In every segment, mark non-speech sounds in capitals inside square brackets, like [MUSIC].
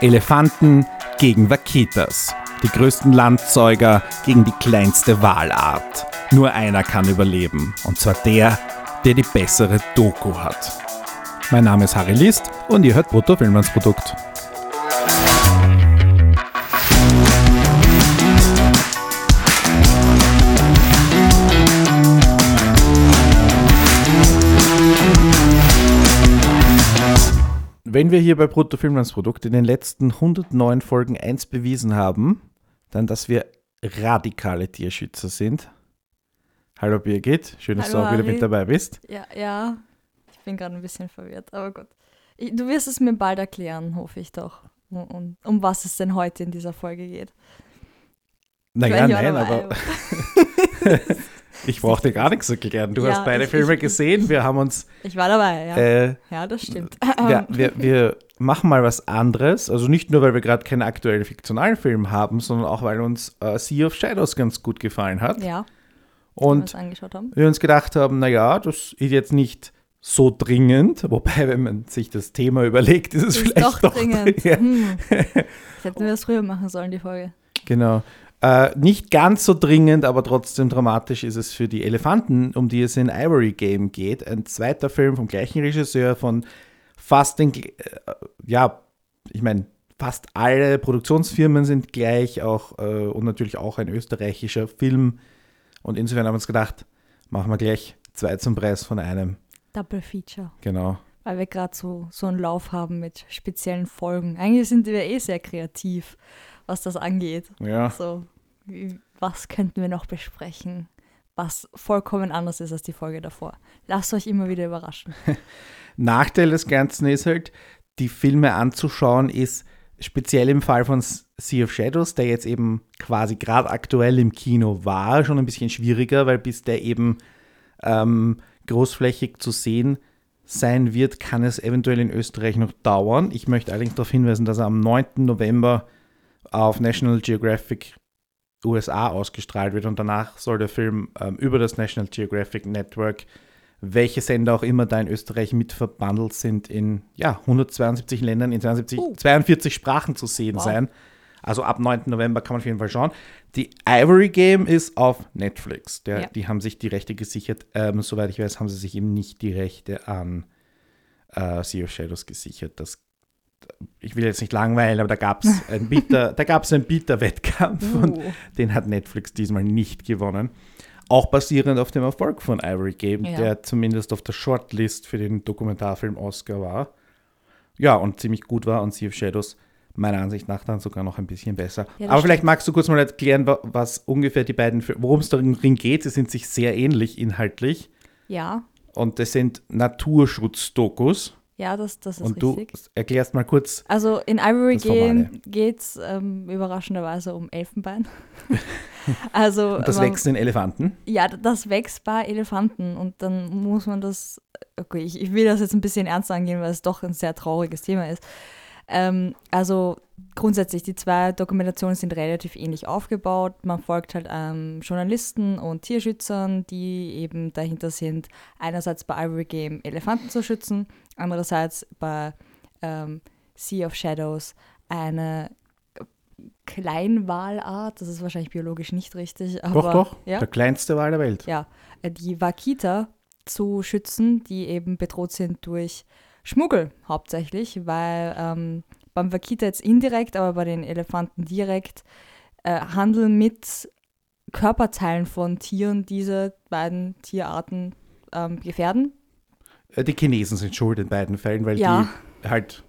Elefanten gegen Vaquitas. Die größten Landzeuger gegen die kleinste Walart. Nur einer kann überleben. Und zwar der, der die bessere Doku hat. Mein Name ist Harry List und ihr hört Brutto Filmlandsprodukt. Wenn wir hier bei Brutto Filmlandsprodukt in den letzten 109 Folgen eins bewiesen haben, dann, dass wir radikale Tierschützer sind. Hallo Birgit, schön, dass Hallo, du auch wieder Harry. mit dabei bist. Ja, ja. Ich bin gerade ein bisschen verwirrt, aber gut. Ich, du wirst es mir bald erklären, hoffe ich doch. Um, um, was es denn heute in dieser Folge geht. Naja, nein, aber [LAUGHS] [LAUGHS] ich brauchte dir gar nichts erklären. Du Ja, hast beide ich- Filme ich- gesehen. Wir haben uns, Ich war dabei, ja. äh, ja, das stimmt. wir, [LAUGHS] wir, wir machen mal was anderes. Also nicht nur, weil wir gerade keinen aktuellen fiktionalen Film haben, sondern auch, weil uns äh, Sea of Shadows ganz gut gefallen hat. ja, Und wir wir uns gedacht haben, naja, das ist jetzt nicht so dringend, [LAUGHS] wobei, wenn man sich das Thema überlegt, ist es Ist vielleicht doch doch dringend. [LAUGHS] Ja, Hm. Jetzt hätten wir das früher machen sollen, die Folge. genau. Äh, nicht ganz so dringend, aber trotzdem dramatisch ist es für die Elefanten, um die es in Ivory Game geht. Ein zweiter Film vom gleichen Regisseur von fast den, äh, ja, ich meine, fast alle Produktionsfirmen sind gleich auch äh, und natürlich auch ein österreichischer Film. Und insofern haben wir uns gedacht, machen wir gleich zwei zum Preis von einem. Double Feature. Genau. Weil wir gerade so, so einen Lauf haben mit speziellen Folgen. Eigentlich sind wir eh sehr kreativ, was das angeht. Ja. So, was könnten wir noch besprechen, was vollkommen anders ist als die Folge davor. Lasst euch immer wieder überraschen. [LAUGHS] Nachteil des Ganzen ist halt, die Filme anzuschauen, ist speziell im Fall von Sea of Shadows, der jetzt eben quasi gerade aktuell im Kino war, schon ein bisschen schwieriger, weil bis der eben ähm, großflächig zu sehen sein wird, kann es eventuell in Österreich noch dauern. Ich möchte allerdings darauf hinweisen, dass er am 9. November auf National Geographic USA ausgestrahlt wird und danach soll der Film ähm, über das National Geographic Network welche Sender auch immer da in Österreich mit verbandelt sind, in ja, 172 Ländern, in 72, Uh. 42 Sprachen zu sehen Wow. sein. Also ab 9. November kann man auf jeden Fall schauen. Die Ivory Game ist auf Netflix. Der, Ja. Die haben sich die Rechte gesichert. Ähm, soweit ich weiß, haben sie sich eben nicht die Rechte an äh, Sea of Shadows gesichert. Das, ich will jetzt nicht langweilen, aber da gab es einen Bieter, [LAUGHS] da gab es einen Bieterwettkampf und Uh, den hat Netflix diesmal nicht gewonnen. Auch basierend auf dem Erfolg von Ivory Game, Ja. der zumindest auf der Shortlist für den Dokumentarfilm Oscar war. Ja, und ziemlich gut war und Sea of Shadows meiner Ansicht nach dann sogar noch ein bisschen besser. Ja, Aber vielleicht magst du kurz mal erklären, wa- was ungefähr die beiden, worum es darin geht. Sie sind sich sehr ähnlich inhaltlich ja, und das sind Naturschutzdokus. Ja, das, das ist Und du richtig. erklärst mal kurz, Also in Ivory geht es ähm, überraschenderweise um Elfenbein. [LAUGHS] also und das man- wächst in Elefanten. Ja, das wächst bei Elefanten und dann muss man das, okay, ich, ich will das jetzt ein bisschen ernst angehen, weil es doch ein sehr trauriges Thema ist. Ähm, also grundsätzlich, die zwei Dokumentationen sind relativ ähnlich aufgebaut. Man folgt halt ähm, Journalisten und Tierschützern, die eben dahinter sind, einerseits bei Ivory Game Elefanten zu schützen, andererseits bei ähm, Sea of Shadows eine Kleinwalart, das ist wahrscheinlich biologisch nicht richtig, aber doch, doch, ja, der kleinste Wal der Welt. ja, äh, die Wakita zu schützen, die eben bedroht sind durch Schmuggel hauptsächlich, weil ähm, beim Wakita jetzt indirekt, aber bei den Elefanten direkt äh, Handel mit Körperteilen von Tieren diese beiden Tierarten ähm, gefährden. Äh, Die Chinesen sind schuld in beiden Fällen, weil Ja. die halt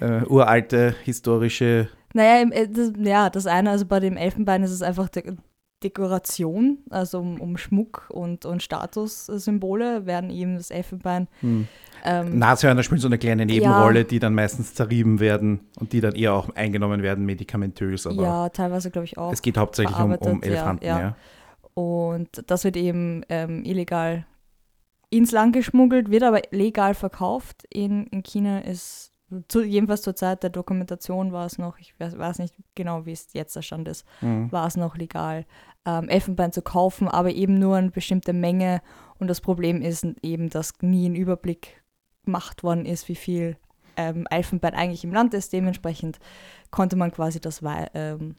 äh, uralte historische Naja, im- äh, das, ja, das eine, also bei dem Elfenbein ist es einfach De Dekoration, also um, um Schmuck und, und Statussymbole werden eben das Elfenbein ähm, Nashörner spielen so eine kleine Nebenrolle, die dann meistens zerrieben werden und die dann eher auch eingenommen werden, medikamentös. Aber ja, teilweise glaube ich auch. es geht hauptsächlich um, um verarbeitet, ja, Elefanten. ja. Ja, Und das wird eben ähm, illegal ins Land geschmuggelt, wird aber legal verkauft. In, in China ist, zu, jedenfalls zur Zeit der Dokumentation war es noch, ich weiß, weiß nicht genau, wie es jetzt der Stand ist, Mhm. war es noch legal, ähm, Elfenbein zu kaufen, aber eben nur eine bestimmte Menge. Und das Problem ist eben, dass nie ein Überblick gemacht worden ist, wie viel ähm, Elfenbein eigentlich im Land ist. Dementsprechend konnte man quasi das ähm,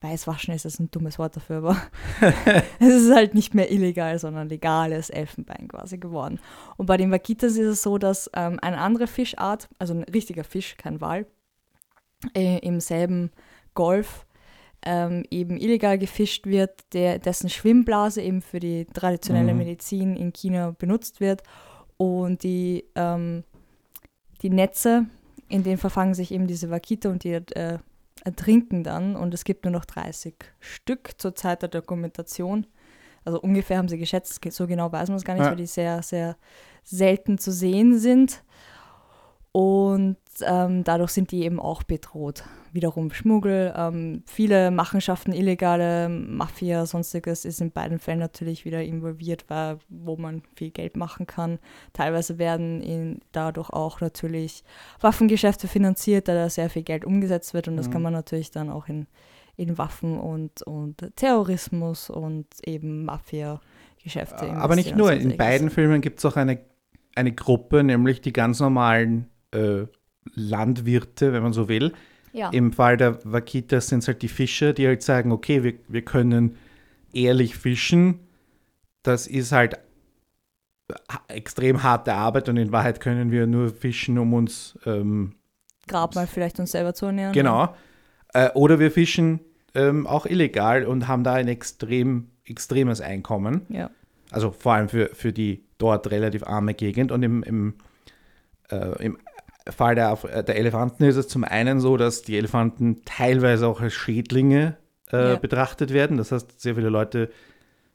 Weißwaschen ist das ein dummes Wort dafür, aber [LAUGHS] es ist halt nicht mehr illegal, sondern legales Elfenbein quasi geworden. Und bei den Vaquitas ist es so, dass ähm, eine andere Fischart, also ein richtiger Fisch, kein Wal, äh, im selben Golf ähm, eben illegal gefischt wird, der, dessen Schwimmblase eben für die traditionelle Mhm. Medizin in China benutzt wird. Und die, ähm, die Netze, in denen verfangen sich eben diese Wakita und die äh, ertrinken dann. Und es gibt nur noch 30 Stück zur Zeit der Dokumentation. Also ungefähr haben sie geschätzt, so genau weiß man es gar nicht, Ja. weil die sehr, sehr selten zu sehen sind. Und ähm, dadurch sind die eben auch bedroht. Wiederum Schmuggel, ähm, viele Machenschaften, illegale Mafia, sonstiges ist in beiden Fällen natürlich wieder involviert, weil, wo man viel Geld machen kann. Teilweise werden in, dadurch auch natürlich Waffengeschäfte finanziert, da da sehr viel Geld umgesetzt wird und das Mhm. kann man natürlich dann auch in, in Waffen und, und Terrorismus und eben Mafia-Geschäfte Aber nicht investieren, nur, in beiden Filmen gibt es auch eine, eine Gruppe, nämlich die ganz normalen äh, Landwirte, wenn man so will. Ja. Im Fall der Vaquitas sind es halt die Fischer, die halt sagen, okay, wir, wir können ehrlich fischen. Das ist halt ha- extrem harte Arbeit und in Wahrheit können wir nur fischen, um uns ähm, Grab mal vielleicht uns selber zu ernähren. Genau. Äh, oder wir fischen ähm, auch illegal und haben da ein extrem extremes Einkommen. Ja. Also vor allem für, für die dort relativ arme Gegend. Und im, im, äh, im Fall der, der Elefanten ist es zum einen so, dass die Elefanten teilweise auch als Schädlinge äh, Ja. betrachtet werden. Das heißt, sehr viele Leute,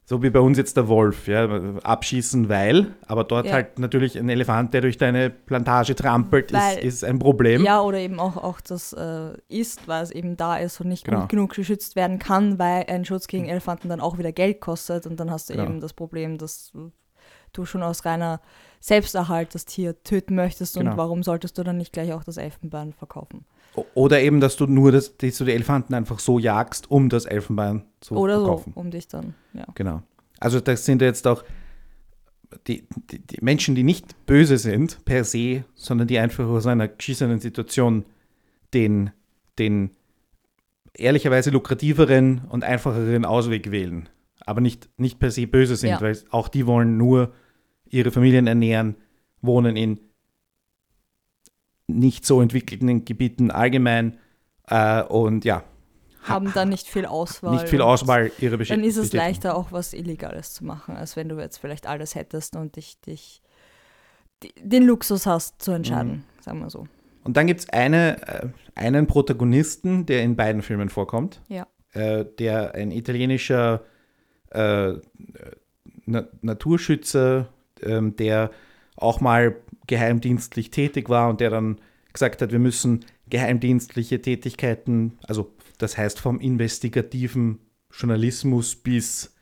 so wie bei uns jetzt der Wolf, ja, abschießen, weil, aber dort Ja. halt natürlich ein Elefant, der durch deine Plantage trampelt, Weil- ist, ist ein Problem. Ja, oder eben auch, auch das äh, ist, weil es eben da ist und nicht Genau. gut genug geschützt werden kann, weil ein Schutz gegen Elefanten dann auch wieder Geld kostet und dann hast du Genau. eben das Problem, dass du schon aus reiner Selbsterhalt das Tier töten möchtest Genau. und warum solltest du dann nicht gleich auch das Elfenbein verkaufen? Oder eben, dass du nur das, dass du die Elefanten einfach so jagst, um das Elfenbein zu oder verkaufen. so, um dich dann, ja. Genau. Also das sind jetzt auch die, die, die Menschen, die nicht böse sind per se, sondern die einfach aus einer geschissenen Situation den, den ehrlicherweise lukrativeren und einfacheren Ausweg wählen. Aber nicht, nicht per se böse sind, Ja. weil auch die wollen nur ihre Familien ernähren, wohnen in nicht so entwickelten Gebieten allgemein äh, und ja, ha- Haben dann nicht viel Auswahl. nicht viel Auswahl ihre Besch Dann ist es leichter, auch was Illegales zu machen, als wenn du jetzt vielleicht alles hättest und dich, dich den Luxus hast zu entscheiden, Mhm. sagen wir so. Und dann gibt es eine, äh, einen Protagonisten, der in beiden Filmen vorkommt, Ja. äh, der ein italienischer äh, Na Naturschützer, ähm, der auch mal geheimdienstlich tätig war und der dann gesagt hat, wir müssen geheimdienstliche Tätigkeiten, also das heißt vom investigativen Journalismus bis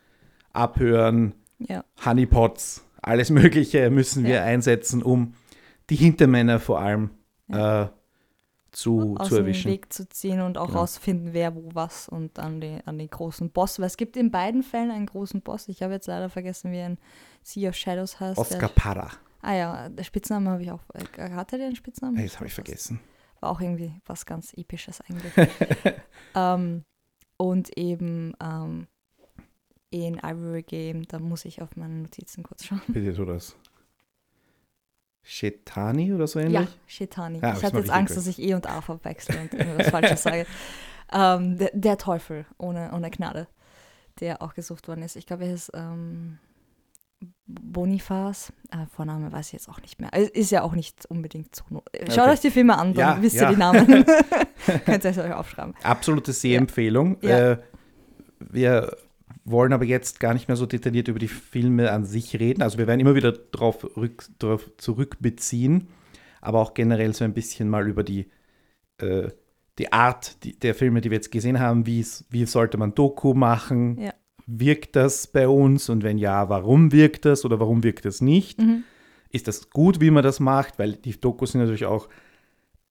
Abhören, Ja. Honeypots, alles Mögliche müssen wir Ja. einsetzen, um die Hintermänner vor allem äh, zu, aus zu dem erwischen. Weg zu ziehen und auch Genau. rausfinden, wer wo was und an, die, an den großen Boss. Weil es gibt in beiden Fällen einen großen Boss. Ich habe jetzt leider vergessen, wie ein Sea of Shadows heißt. Oscar Parra. ah ja, der Spitzname habe ich auch. äh, Hatte der einen Spitznamen? Hey, das habe ich vergessen. War auch irgendwie was ganz Episches eigentlich. [LAUGHS] ähm, und eben ähm, in Ivory Game, da muss ich auf meine Notizen kurz schauen. Bitte tu das. Shetani oder so ähnlich? Ja, Shitani. Ja, ich hatte jetzt Angst, dass ich E und A verwechsel und irgendwas [LAUGHS] Falsches sage. Ähm, der, der Teufel ohne, ohne Gnade, der auch gesucht worden ist. Ich glaube, er ist ähm, Bonifaz. Äh, Vorname weiß ich jetzt auch nicht mehr. Ist- Ist ja auch nicht unbedingt so. no- Schaut Okay. euch die Filme an, dann Ja, wisst ja. ihr die Namen. [LAUGHS] Könnt ihr es euch aufschreiben. Absolute Sehempfehlung. Ja. Äh, wir wollen aber jetzt gar nicht mehr so detailliert über die Filme an sich reden. Also wir werden immer wieder darauf drauf zurückbeziehen, aber auch generell so ein bisschen mal über die, äh, die Art die, der Filme, die wir jetzt gesehen haben. Wie sollte man Doku machen? Ja. Wirkt das bei uns? Und wenn ja, warum wirkt das oder warum wirkt das nicht? Mhm. Ist das gut, wie man das macht? Weil die Dokus sind natürlich auch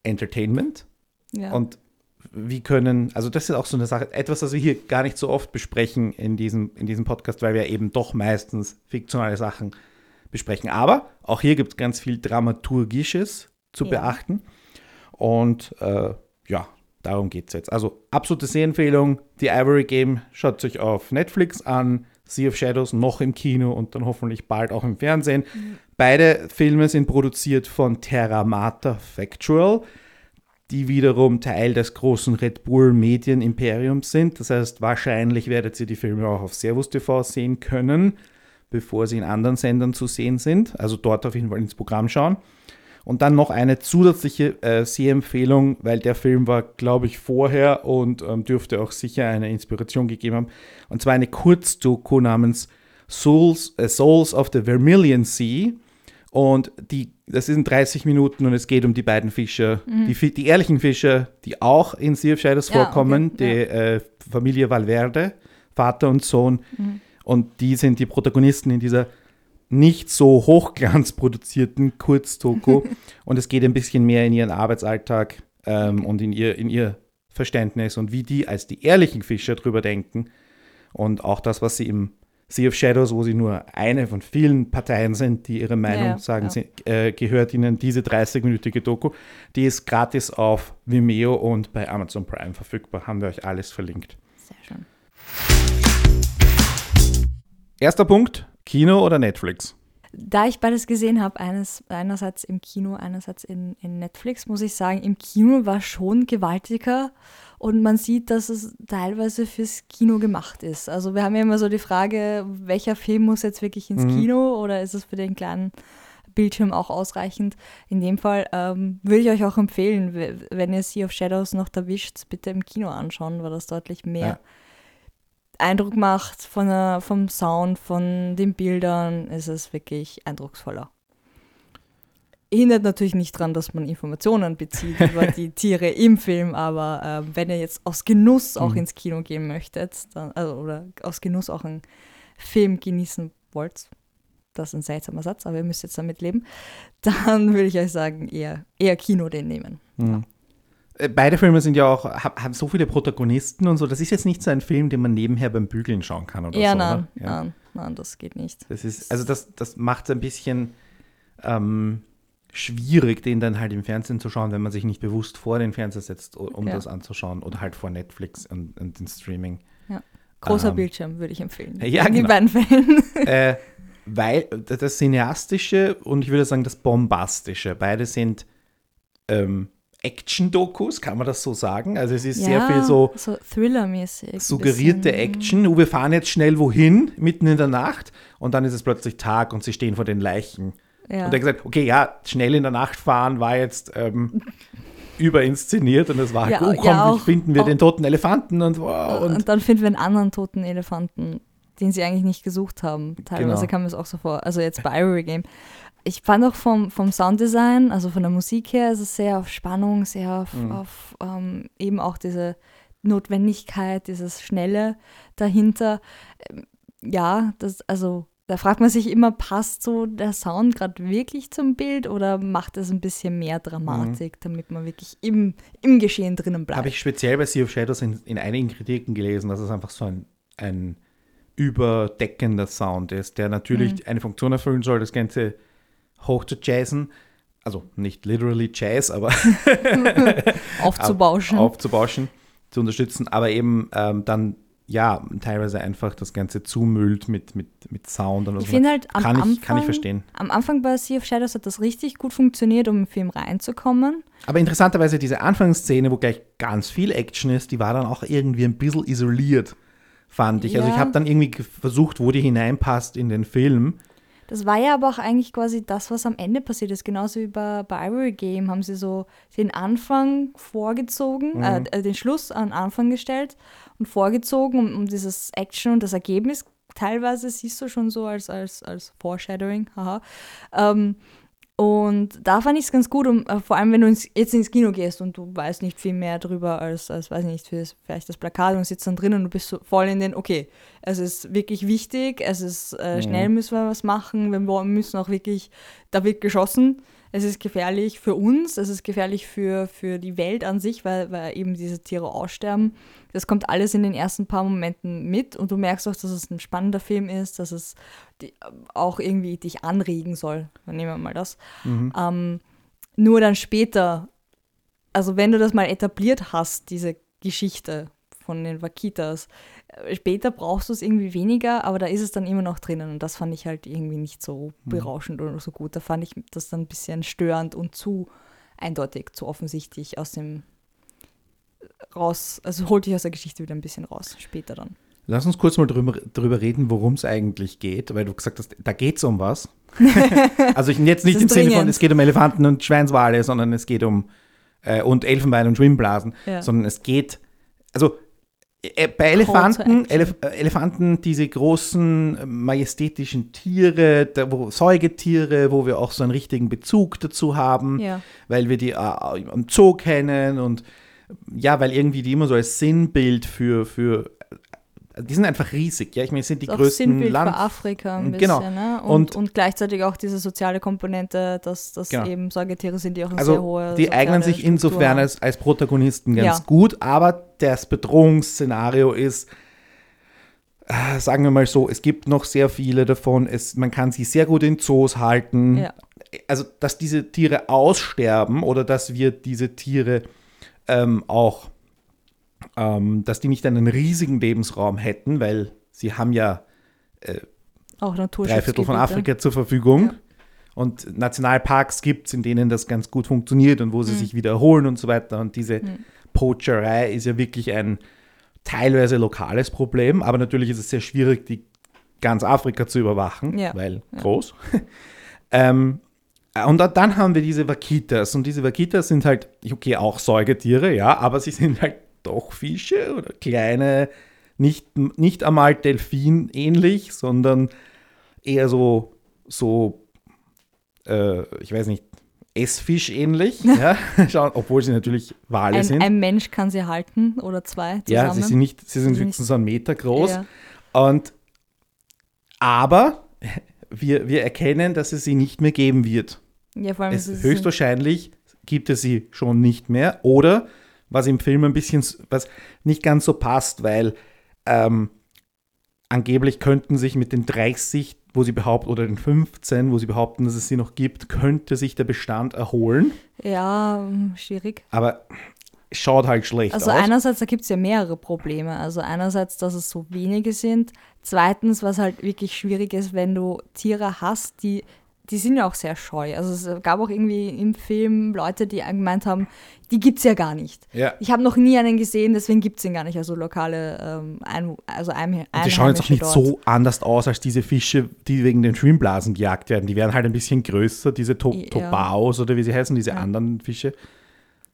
Entertainment. Ja. Und wie können, also das ist auch so eine Sache, etwas, das wir hier gar nicht so oft besprechen in diesem, in diesem Podcast, weil wir eben doch meistens fiktionale Sachen besprechen. Aber auch hier gibt es ganz viel Dramaturgisches zu Ja. beachten. Und äh, ja, darum geht es jetzt. Also absolute Sehempfehlung. Die Ivory Game schaut sich auf Netflix an. Sea of Shadows noch im Kino und dann hoffentlich bald auch im Fernsehen. Beide Filme sind produziert von Terra Mata Factual, die wiederum Teil des großen Red Bull Medienimperiums sind. Das heißt, wahrscheinlich werdet ihr die Filme auch auf Servus TV sehen können, bevor sie in anderen Sendern zu sehen sind. Also dort auf jeden Fall ins Programm schauen. Und dann noch eine zusätzliche äh, Sehempfehlung, weil der Film war, glaube ich, vorher und ähm, dürfte auch sicher eine Inspiration gegeben haben. Und zwar eine Kurzdoku namens Souls, äh, Souls of the Vermilion Sea. Und die, das sind 30 Minuten und es geht um die beiden Fischer, die, Fi- die ehrlichen Fischer, die auch in Sea of Shadows Mhm. Ja, vorkommen, okay, die äh, Familie Valverde, Vater und Sohn. Und die sind die Protagonisten in dieser nicht so hochglanzproduzierten Kurzdoku. [LAUGHS] und es geht ein bisschen mehr in ihren Arbeitsalltag ähm, und in ihr, in ihr Verständnis und wie die als die ehrlichen Fischer drüber denken. Und auch das, was sie im Sea of Shadows, wo sie nur eine von vielen Parteien sind, die ihre Meinung ja, sagen, ja. sie, äh, gehört ihnen diese 30-minütige Doku. Die ist gratis auf Vimeo und bei Amazon Prime verfügbar. Haben wir euch alles verlinkt. Sehr schön. Erster Punkt: Kino oder Netflix? Da ich beides gesehen habe, eines, einerseits im Kino, einerseits in, in Netflix, muss ich sagen, im Kino war schon gewaltiger und man sieht, dass es teilweise fürs Kino gemacht ist. Also wir haben ja immer so die Frage, welcher Film muss jetzt wirklich ins Mhm. Kino oder ist es für den kleinen Bildschirm auch ausreichend? In dem Fall ähm, würde ich euch auch empfehlen, wenn ihr Sea of Shadows noch erwischt, bitte im Kino anschauen, weil das deutlich mehr Ja. Eindruck macht von der, vom Sound, von den Bildern, ist es wirklich eindrucksvoller. Hindert natürlich nicht daran, dass man Informationen bezieht [LAUGHS] über die Tiere im Film, aber ähm, wenn ihr jetzt aus Genuss auch Mhm. ins Kino gehen möchtet, dann, also, oder aus Genuss auch einen Film genießen wollt, das ist ein seltsamer Satz, aber ihr müsst jetzt damit leben, [LAUGHS] dann würde ich euch sagen, eher, eher Kino den nehmen. Mhm. Äh, Beide Filme sind ja auch, hab- haben so viele Protagonisten und so. Das ist jetzt nicht so ein Film, den man nebenher beim Bügeln schauen kann oder Ja, so. nein? Ja. nein, nein, das geht nicht. Das ist, also das, das macht es ein bisschen ähm, schwierig, den dann halt im Fernsehen zu schauen, wenn man sich nicht bewusst vor den Fernseher setzt, um Ja. das anzuschauen oder halt vor Netflix und, und den Streaming. Großer Ähm, Bildschirm würde ich empfehlen. [LAUGHS] ja, In den genau. beiden Fällen. [LAUGHS] äh, weil das das Cineastische und ich würde sagen das Bombastische, beide sind ähm, Action-Dokus, kann man das so sagen? Also es ist sehr viel so so Thriller-mäßig. suggerierte. Action. Oh, wir fahren jetzt schnell wohin, mitten in der Nacht und dann ist es plötzlich Tag und sie stehen vor den Leichen. Ja. Und er hat gesagt, okay, ja, schnell in der Nacht fahren war jetzt ähm, [LAUGHS] überinszeniert und es war, Ja, oh ja, komm, auch- finden wir auch- den toten Elefanten und wow. und, Und, dann finden wir einen anderen toten Elefanten, den sie eigentlich nicht gesucht haben. Teilweise Genau. kam es auch so vor. Also jetzt bei Ivory Game. Ich fand auch vom, vom Sounddesign, also von der Musik her, ist es sehr auf Spannung, sehr auf, Mhm. auf ähm, eben auch diese Notwendigkeit, dieses Schnelle dahinter. Ähm, ja, das, also da fragt man sich immer, passt so der Sound gerade wirklich zum Bild oder macht es ein bisschen mehr Dramatik, damit man wirklich im, im Geschehen drinnen bleibt? habe ich speziell bei Sea of Shadows in, in einigen Kritiken gelesen, dass es einfach so ein, ein überdeckender Sound ist, der natürlich Mhm. eine Funktion erfüllen soll, das Ganze hoch zu jazzen. Also nicht literally Jazz, aber [LAUGHS] aufzubauschen. aufzubauschen, zu unterstützen, aber eben ähm, dann ja teilweise einfach das Ganze zumüllt mit, mit, mit Sound und Ich so. finde halt am kann, ich, Anfang, kann ich verstehen. am Anfang bei Sea of Shadows hat das richtig gut funktioniert, um im Film reinzukommen. Aber interessanterweise diese Anfangsszene, wo gleich ganz viel Action ist, die war dann auch irgendwie ein bisschen isoliert, fand ich. Also ich Ja. habe dann irgendwie ge- versucht, wo die hineinpasst in den Film. Das war ja aber auch eigentlich quasi das, was am Ende passiert ist. Genauso wie bei, bei Ivory Game haben sie so den Anfang vorgezogen, äh, äh, den Schluss an Anfang gestellt und vorgezogen, um, um dieses Action und das Ergebnis teilweise siehst du schon so als, als, als Foreshadowing, haha. Ähm, und da fand ich es ganz gut, um, äh, vor allem wenn du ins, jetzt ins Kino gehst und du weißt nicht viel mehr drüber als, als weiß ich nicht, für, vielleicht das Plakat und sitzt dann drin und du bist so voll in den, okay, es ist wirklich wichtig, es ist äh, schnell müssen wir was machen, wir müssen auch wirklich, da wird geschossen, es ist gefährlich für uns, es ist gefährlich für, für die Welt an sich, weil, weil eben diese Tiere aussterben. Das kommt alles in den ersten paar Momenten mit und du merkst auch, dass es ein spannender Film ist, dass es die, auch irgendwie dich anregen soll. Dann nehmen wir mal das. Ähm, nur dann später, also wenn du das mal etabliert hast, diese Geschichte von den Vakitas, äh, später brauchst du es irgendwie weniger, aber da ist es dann immer noch drinnen und das fand ich halt irgendwie nicht so Mhm. berauschend oder so gut. Da fand ich das dann ein bisschen störend und zu eindeutig, zu offensichtlich aus dem raus, also holt dich aus der Geschichte wieder ein bisschen raus, später dann. Lass uns kurz mal drüber, drüber reden, worum es eigentlich geht, weil du gesagt hast, da geht es um was. [LAUGHS] also ich jetzt nicht im Sinne von, es geht um Elefanten und Schweinswale, sondern es geht um äh, und Elfenbein und Schwimmblasen, Ja. sondern es geht, also bei Call to Elefanten. Elef äh, Elefanten, diese großen äh, majestätischen Tiere, da, wo, Säugetiere, wo wir auch so einen richtigen Bezug dazu haben, Ja. weil wir die äh, im Zoo kennen und ja, weil irgendwie die immer so als Sinnbild für, für die sind einfach riesig, ja. Ich meine, sind die Ist auch größten Sinnbild Land. für Afrika ein Genau. bisschen, ne? Und, Und- und, gleichzeitig auch diese soziale Komponente, dass das Genau. eben Säugetiere sind, die auch eine sehr Also hohe die eignen sich Struktur insofern als, als Protagonisten ganz Ja. gut, aber das Bedrohungsszenario ist, äh, sagen wir mal so, es gibt noch sehr viele davon, es, man kann sie sehr gut in Zoos halten. Ja. Also, dass diese Tiere aussterben oder dass wir diese Tiere ähm, auch, ähm, dass die nicht einen riesigen Lebensraum hätten, weil sie haben ja auch drei Viertel von. Afrika zur Verfügung. Ja. Und Nationalparks gibt es, in denen das ganz gut funktioniert und wo sie Mhm. sich wiederholen und so weiter. Und diese Mhm. Poacherei ist ja wirklich ein teilweise lokales Problem, aber natürlich ist es sehr schwierig, die ganz Afrika zu überwachen, Ja. weil Ja. groß. [LAUGHS] ähm, und da- dann haben wir diese Vaquitas und diese Vaquitas sind halt, okay, auch Säugetiere, ja, aber sie sind halt doch Fische oder kleine, nicht, nicht einmal Delfin ähnlich, sondern eher so, so äh, ich weiß nicht, Essfisch ähnlich, [LAUGHS] ja, obwohl sie natürlich Wale Ein, sind. ein Mensch kann sie halten oder zwei zusammen. ja, sie sind nicht, sie sind Sie sind höchstens so einen Meter groß. Ja. Und aber wir, wir erkennen, dass es sie nicht mehr geben wird. Ja, vor allem Es, höchstwahrscheinlich gibt es sie schon nicht mehr. Oder was im Film ein bisschen, was nicht ganz so passt, weil ähm, angeblich könnten sich mit den 30, wo sie behaupten, oder den 15, wo sie behaupten, dass es sie noch gibt, könnte sich der Bestand erholen. Ja, schwierig. Aber schaut halt schlecht Also aus. einerseits, da gibt es ja mehrere Probleme. Also einerseits, dass es so wenige sind. Zweitens, was halt wirklich schwierig ist, wenn du Tiere hast, die, die sind ja auch sehr scheu. Also es gab auch irgendwie im Film Leute, die gemeint haben, die gibt es ja gar nicht. ja. Ich habe noch nie einen gesehen, deswegen gibt es ihn gar nicht. Also lokale, ähm, ein, also ein, Und die schauen jetzt auch nicht dort. so anders aus als diese Fische, die wegen den Schwimmblasen gejagt werden. Die werden halt ein bisschen größer, diese to Ja. Tobaos oder wie sie heißen, diese Ja. anderen Fische.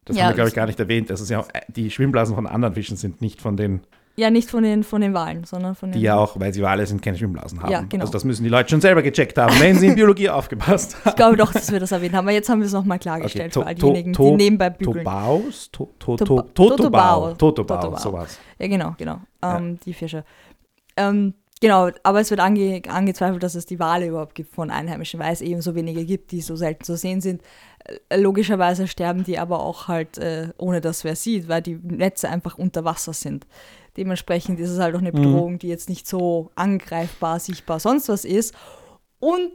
Das haben wir, glaube ich, gar nicht erwähnt. Das ist ja auch, die Schwimmblasen von anderen Fischen sind nicht von den, Ja, nicht von den, von den Walen, sondern von den. die ja auch, weil sie Wale sind, keine Schwimmblasen haben. Ja, genau. Also das müssen die Leute schon selber gecheckt haben, wenn sie in Biologie [LAUGHS] aufgepasst haben. Ich glaube doch, dass wir das erwähnt haben. Aber jetzt haben wir es nochmal klargestellt to- für all to- diejenigen, to- die nebenbei bügeln. Tobaos? To, to, to. Totobao, Totobao. sowas. Ja, genau, genau. Ähm, Die Fische. Ähm, genau, aber es wird ange angezweifelt, dass es die Wale überhaupt gibt von Einheimischen, weil es eben so wenige gibt, die so selten zu sehen sind. Äh, Logischerweise sterben die aber auch halt, äh, ohne dass wer sieht, weil die Netze einfach unter Wasser sind. Dementsprechend ist es halt auch eine Mhm. Bedrohung, die jetzt nicht so angreifbar, sichtbar, sonst was ist. Und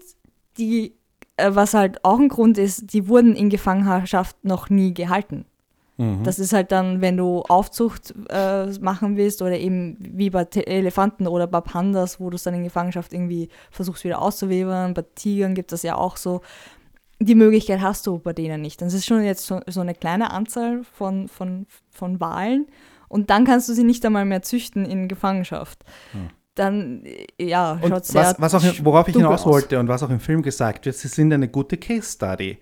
die, äh, was halt auch ein Grund ist, die wurden in Gefangenschaft noch nie gehalten. Mhm. Das ist halt dann, wenn du Aufzucht äh, machen willst oder eben wie bei Te Elefanten oder bei Pandas, wo du es dann in Gefangenschaft irgendwie versuchst wieder auszuwebern. Bei Tigern gibt es ja auch so. Die Möglichkeit hast du bei denen nicht. Das ist schon jetzt so, so eine kleine Anzahl von, von, von Walen und dann kannst du sie nicht einmal mehr züchten in Gefangenschaft. Hm. Dann, ja, schaut sehr was, was auch, worauf ich hinaus aus. wollte und was auch im Film gesagt wird, sie sind eine gute Case Study.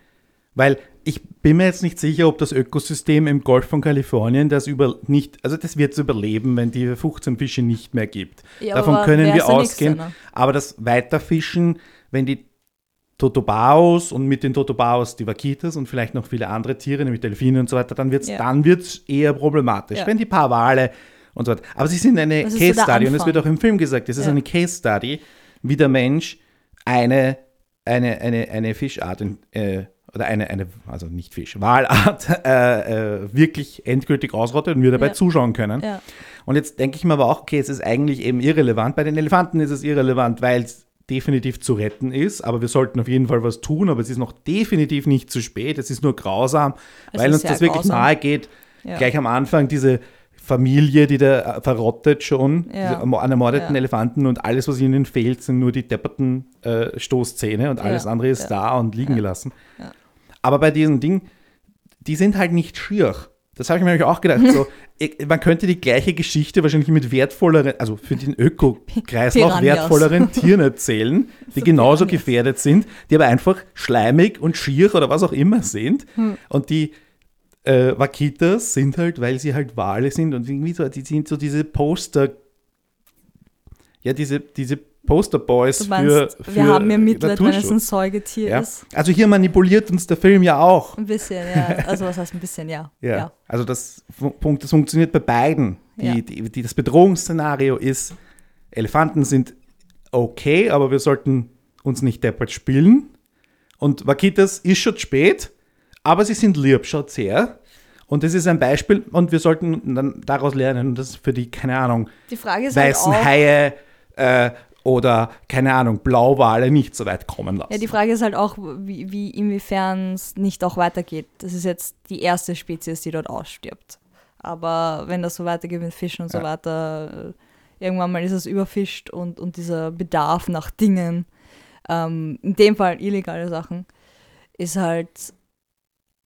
Weil ich bin mir jetzt nicht sicher, ob das Ökosystem im Golf von Kalifornien das über nicht, also das wird es überleben, wenn die 15 Fische nicht mehr gibt. Ja, Davon können wir ausgehen. Nächste, ne? Aber das Weiterfischen, wenn die Totobaos und mit den Totobaos die Vaquitas und vielleicht noch viele andere Tiere, nämlich Delfine und so weiter, dann wird es Ja. dann wird's eher problematisch. Ja. Wenn die paar Wale und so weiter. Aber sie sind eine Das ist so Case der Study und es wird auch im Film gesagt, es ist Ja. eine Case Study, wie der Mensch eine, eine, eine, eine Fischart äh, oder eine, eine, also nicht Fisch, Walart [LAUGHS] äh, äh, wirklich endgültig ausrottet und wir dabei Ja. zuschauen können. Und jetzt denke ich mir aber auch, okay, es ist eigentlich eben irrelevant. Bei den Elefanten ist es irrelevant, weil definitiv zu retten ist, aber wir sollten auf jeden Fall was tun, aber es ist noch definitiv nicht zu spät, es ist nur grausam, Es weil uns das wirklich grausam. nahe geht. Ja. Gleich am Anfang diese Familie, die da äh, verrottet schon, Ja. an ermordeten Ja. Elefanten und alles, was ihnen fehlt, sind nur die depperten äh, Stoßzähne und alles andere ist da und liegen gelassen. Aber bei diesen Dingen, die sind halt nicht schier. Das habe ich mir nämlich auch gedacht. So, [LAUGHS] man könnte die gleiche Geschichte wahrscheinlich mit wertvolleren, also für den Ökokreislauf wertvolleren Tieren erzählen, [LAUGHS] die So genauso Piranhas. gefährdet sind, die aber einfach schleimig und schier oder was auch immer sind. Hm. Und die äh, Vaquitas sind halt, weil sie halt Wale sind und irgendwie so, die sind so diese Poster, ja, diese, diese Posterboys Du für, meinst, für wir haben ja Mitleid, wenn es ein. Säugetier Ja? ist. Also hier manipuliert uns der Film ja auch. Ein bisschen, ja. [LAUGHS] Also was heißt ein bisschen, ja. Ja. Also das, Punkt, das funktioniert bei beiden. Die, Ja. die, die, das Bedrohungsszenario ist, Elefanten sind okay, aber wir sollten uns nicht deppert spielen. Und Vaquitas ist schon spät, aber sie sind lieb, schaut her. Und das ist ein Beispiel und wir sollten dann daraus lernen. Und das ist für die, keine Ahnung, Die Frage ist halt weißen auch, Haie äh, oder, keine Ahnung, Blauwale nicht so weit kommen lassen. ja, die Frage ist halt auch, wie, wie inwiefern es nicht auch weitergeht. Das ist jetzt die erste Spezies, die dort ausstirbt. Aber wenn das so weitergeht mit Fischen und so Ja. weiter, äh, irgendwann mal ist es überfischt und, und dieser Bedarf nach Dingen, ähm, in dem Fall illegale Sachen, ist halt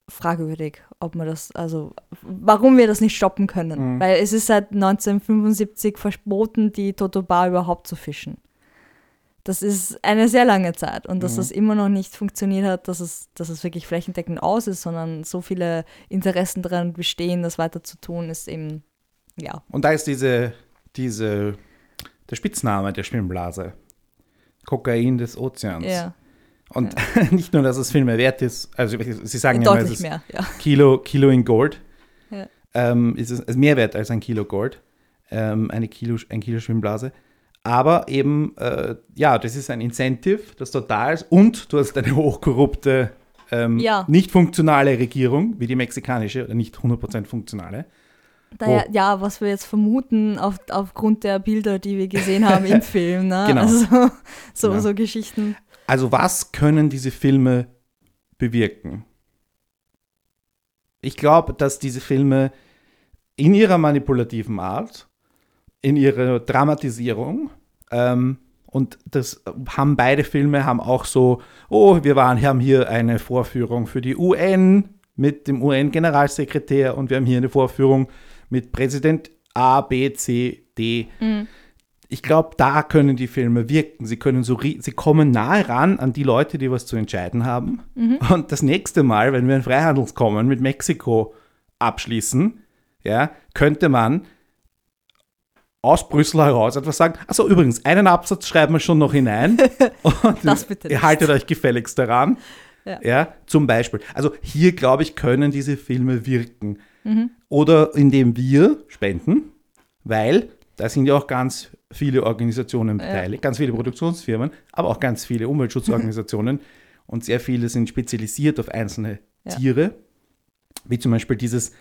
fragwürdig, ob man das, also warum wir das nicht stoppen können. Mhm. Weil es ist seit 1975 verboten, die Totoba überhaupt zu fischen. Das ist eine sehr lange Zeit und dass Mhm. das immer noch nicht funktioniert hat, dass es, dass es wirklich flächendeckend aus ist, sondern so viele Interessen daran bestehen, das weiter zu tun, ist eben, ja, Und da ist diese, diese, der Spitzname der Schwimmblase. Kokain des Ozeans. ja Und [LAUGHS] nicht nur, dass es viel mehr wert ist, also sie sagen ja, immer, es ist mehr, ja. Kilo, Kilo in Gold, Ja. ähm, ist es mehr wert als ein Kilo Gold, ähm, eine Kilo, ein Kilo Schwimmblase. Aber eben, äh, ja, das ist ein Incentive, das da ist. Und du hast eine hochkorrupte, ähm, Ja. nicht funktionale Regierung, wie die mexikanische, oder nicht 100% funktionale. Daher, ja, was wir jetzt vermuten, auf, aufgrund der Bilder, die wir gesehen haben im [LAUGHS] Film, ne? Genau. Also so, Genau. so Geschichten. Also was können diese Filme bewirken? Ich glaube, dass diese Filme in ihrer manipulativen Art, in ihrer Dramatisierung, ähm, und das haben beide Filme, haben auch so, oh, wir waren, haben hier eine Vorführung für die UN mit dem UN-Generalsekretär und wir haben hier eine Vorführung mit Präsident A, B, C, D Mhm. ich glaube, da können die Filme wirken. Sie können so, sie kommen nahe ran an die Leute, die was zu entscheiden haben. Und das nächste Mal, wenn wir ein Freihandelskommen mit Mexiko abschließen, ja, könnte man aus Brüssel heraus etwas sagen. Also übrigens, einen Absatz schreiben wir schon noch hinein. [LAUGHS] Das bitte Ihr nicht. haltet euch gefälligst daran. Ja. Ja. zum Beispiel. Also hier, glaube ich, können diese Filme wirken. Mhm. Oder indem wir spenden, weil da sind ja auch ganz viele Organisationen Ja. beteiligt, ganz viele Produktionsfirmen, aber auch ganz viele Umweltschutzorganisationen [LAUGHS] und sehr viele sind spezialisiert auf einzelne Ja. Tiere, wie zum Beispiel dieses